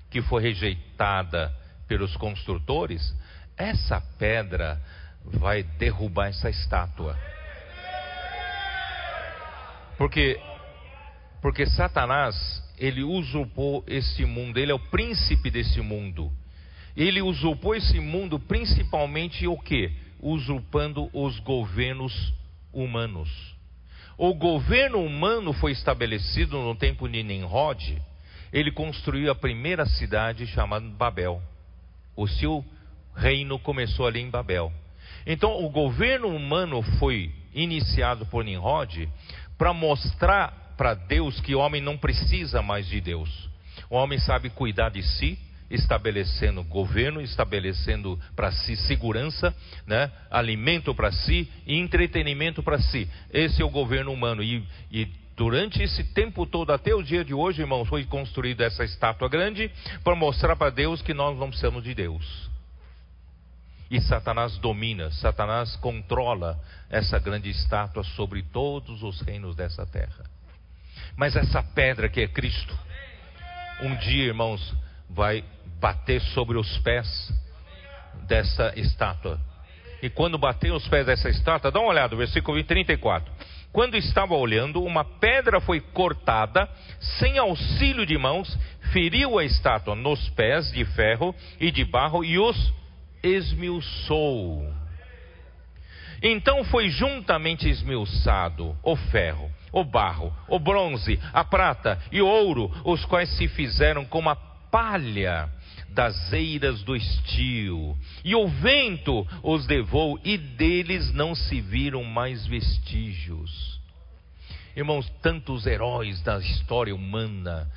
que foi rejeitada pelos construtores, essa pedra vai derrubar essa estátua. Porque porque Satanás, ele usurpou esse mundo, ele é o príncipe desse mundo. Ele usurpou esse mundo principalmente o que? Usurpando os governos humanos. O governo humano foi estabelecido no tempo de Nimrod. Ele construiu a primeira cidade chamada Babel. O seu reino começou ali em Babel. Então, o governo humano foi iniciado por Nimrod para mostrar para Deus que o homem não precisa mais de Deus. O homem sabe cuidar de si, estabelecendo governo, estabelecendo para si segurança, né? alimento para si e entretenimento para si. Esse é o governo humano. E, e durante esse tempo todo, até o dia de hoje, irmãos, foi construída essa estátua grande para mostrar para Deus que nós não precisamos de Deus. E Satanás domina, Satanás controla essa grande estátua sobre todos os reinos dessa terra. Mas essa pedra que é Cristo, um dia, irmãos, vai bater sobre os pés dessa estátua. E quando bater os pés dessa estátua, dá uma olhada, versículo 34. Quando estava olhando, uma pedra foi cortada, sem auxílio de mãos, feriu a estátua nos pés de ferro e de barro e os esmiuçou. Então foi juntamente esmiuçado o ferro, o barro, o bronze, a prata e o ouro, os quais se fizeram como a palha das eiras do estio, e o vento os levou, e deles não se viram mais vestígios. Irmãos, tantos heróis da história humana,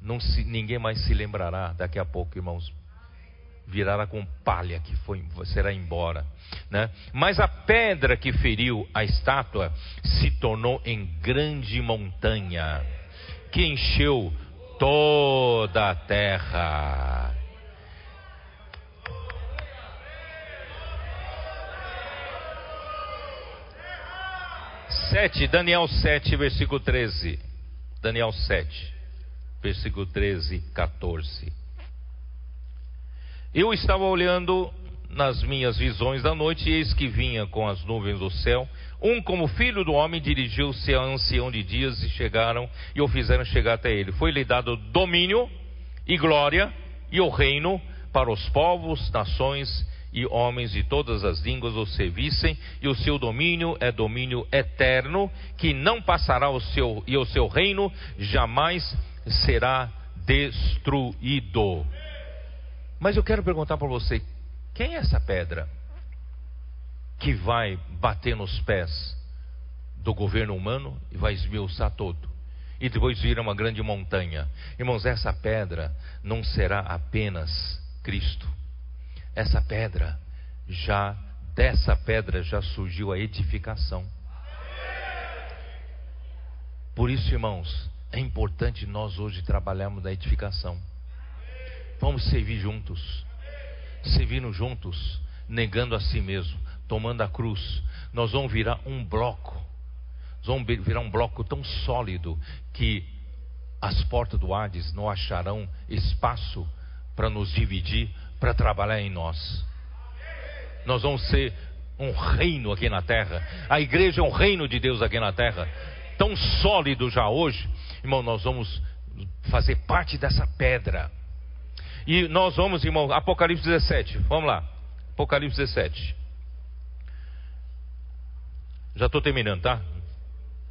não se, ninguém mais se lembrará daqui a pouco, irmãos. Virará com palha que foi, será embora. Né? Mas a pedra que feriu a estátua se tornou em grande montanha, que encheu toda a terra. Sete, Daniel 7, versículo 13. Daniel 7, versículo 13, 14. Eu estava olhando nas minhas visões da noite, eis que vinha com as nuvens do céu, um como filho do homem dirigiu-se a ancião de dias e chegaram e o fizeram chegar até ele. Foi-lhe dado domínio e glória e o reino para os povos, nações e homens de todas as línguas o servissem, e o seu domínio é domínio eterno, que não passará o seu e o seu reino jamais será destruído. Mas eu quero perguntar para você, quem é essa pedra que vai bater nos pés do governo humano e vai esmiuçar todo? E depois vira uma grande montanha. Irmãos, essa pedra não será apenas Cristo essa pedra já dessa pedra já surgiu a edificação. Por isso, irmãos, é importante nós hoje trabalharmos na edificação. Vamos servir juntos. Servindo juntos, negando a si mesmo, tomando a cruz. Nós vamos virar um bloco. Nós vamos virar um bloco tão sólido que as portas do Hades não acharão espaço para nos dividir, para trabalhar em nós. Nós vamos ser um reino aqui na terra. A igreja é um reino de Deus aqui na terra. Tão sólido já hoje, irmão, nós vamos fazer parte dessa pedra. E nós vamos, irmão, Apocalipse 17. Vamos lá. Apocalipse 17. Já estou terminando, tá?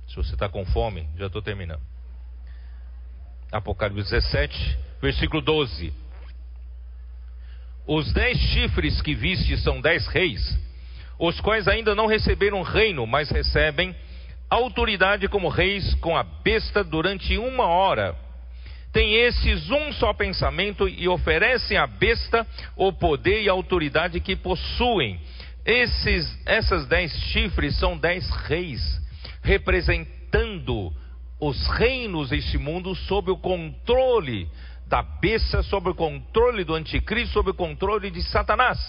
Se você está com fome, já estou terminando. Apocalipse 17, versículo 12. Os dez chifres que viste são dez reis, os quais ainda não receberam reino, mas recebem autoridade como reis com a besta durante uma hora. Tem esses um só pensamento e oferecem à besta o poder e a autoridade que possuem. Esses, essas dez chifres são dez reis, representando os reinos deste mundo sob o controle da besta, sob o controle do anticristo, sob o controle de Satanás.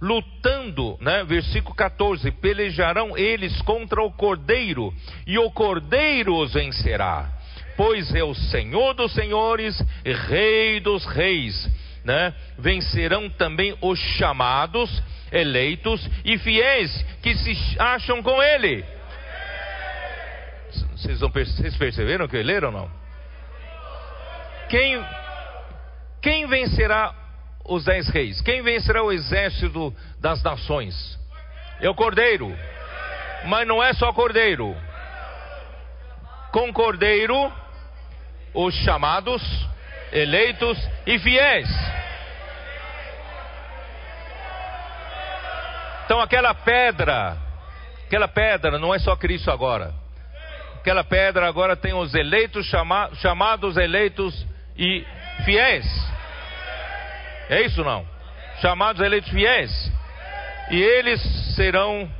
Lutando, né, versículo 14: pelejarão eles contra o cordeiro, e o cordeiro os vencerá, pois é o Senhor dos senhores, e Rei dos reis. Né? Vencerão também os chamados, eleitos e fiéis que se acham com ele. Vocês, vão, vocês perceberam que leram ou não? Quem, quem vencerá os dez reis? Quem vencerá o exército das nações? É o cordeiro. Mas não é só cordeiro. Com cordeiro, os chamados, eleitos e fiéis. Então aquela pedra, aquela pedra não é só Cristo agora. Aquela pedra agora tem os eleitos, chama, chamados eleitos e fiéis. É isso não? Chamados eleitos fiéis. E eles serão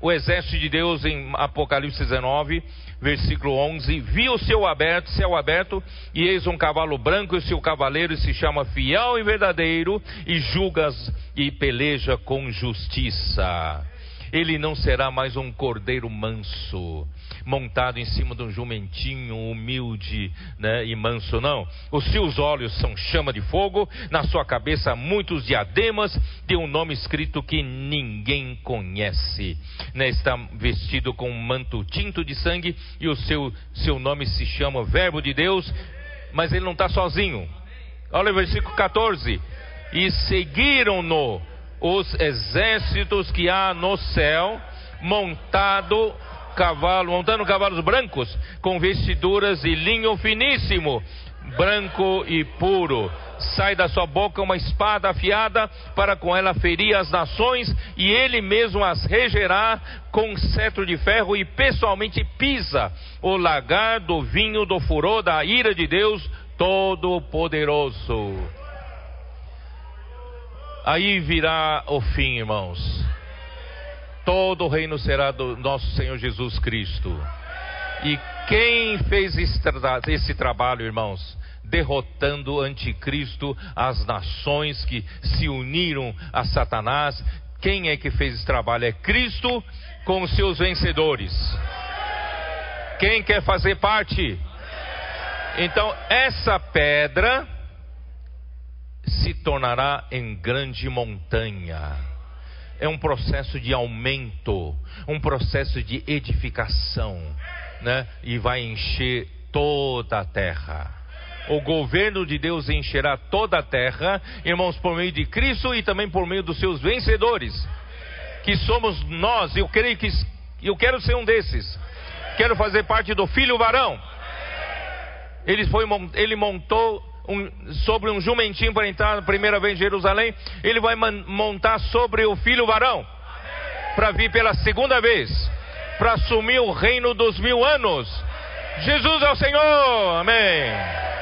o exército de Deus em Apocalipse 19, versículo 11. Vi o céu aberto, céu aberto, e eis um cavalo branco, e o seu cavaleiro se chama fiel e verdadeiro, e julgas e peleja com justiça. Ele não será mais um cordeiro manso, montado em cima de um jumentinho humilde né, e manso, não. Os seus olhos são chama de fogo, na sua cabeça muitos diademas, tem um nome escrito que ninguém conhece. Né, está vestido com um manto tinto de sangue e o seu, seu nome se chama Verbo de Deus, mas ele não está sozinho. Olha o versículo 14. E seguiram-no os exércitos que há no céu, montado cavalo, montando cavalos brancos, com vestiduras de linho finíssimo, branco e puro. Sai da sua boca uma espada afiada, para com ela ferir as nações, e ele mesmo as regerá com cetro de ferro, e pessoalmente pisa o lagar do vinho do furor da ira de Deus Todo-Poderoso. Aí virá o fim, irmãos. Todo o reino será do nosso Senhor Jesus Cristo. E quem fez esse trabalho, irmãos? Derrotando o anticristo, as nações que se uniram a Satanás. Quem é que fez esse trabalho? É Cristo com os seus vencedores. Quem quer fazer parte? Então, essa pedra se tornará em grande montanha. É um processo de aumento, um processo de edificação, né? E vai encher toda a terra. O governo de Deus encherá toda a terra, irmãos, por meio de Cristo e também por meio dos seus vencedores, que somos nós. Eu creio que eu quero ser um desses. Quero fazer parte do filho varão. Ele foi, ele montou um, sobre um jumentinho para entrar primeira vez em Jerusalém. Ele vai montar sobre o filho varão para vir pela segunda vez, para assumir o reino dos mil anos. Jesus é o Senhor, amém.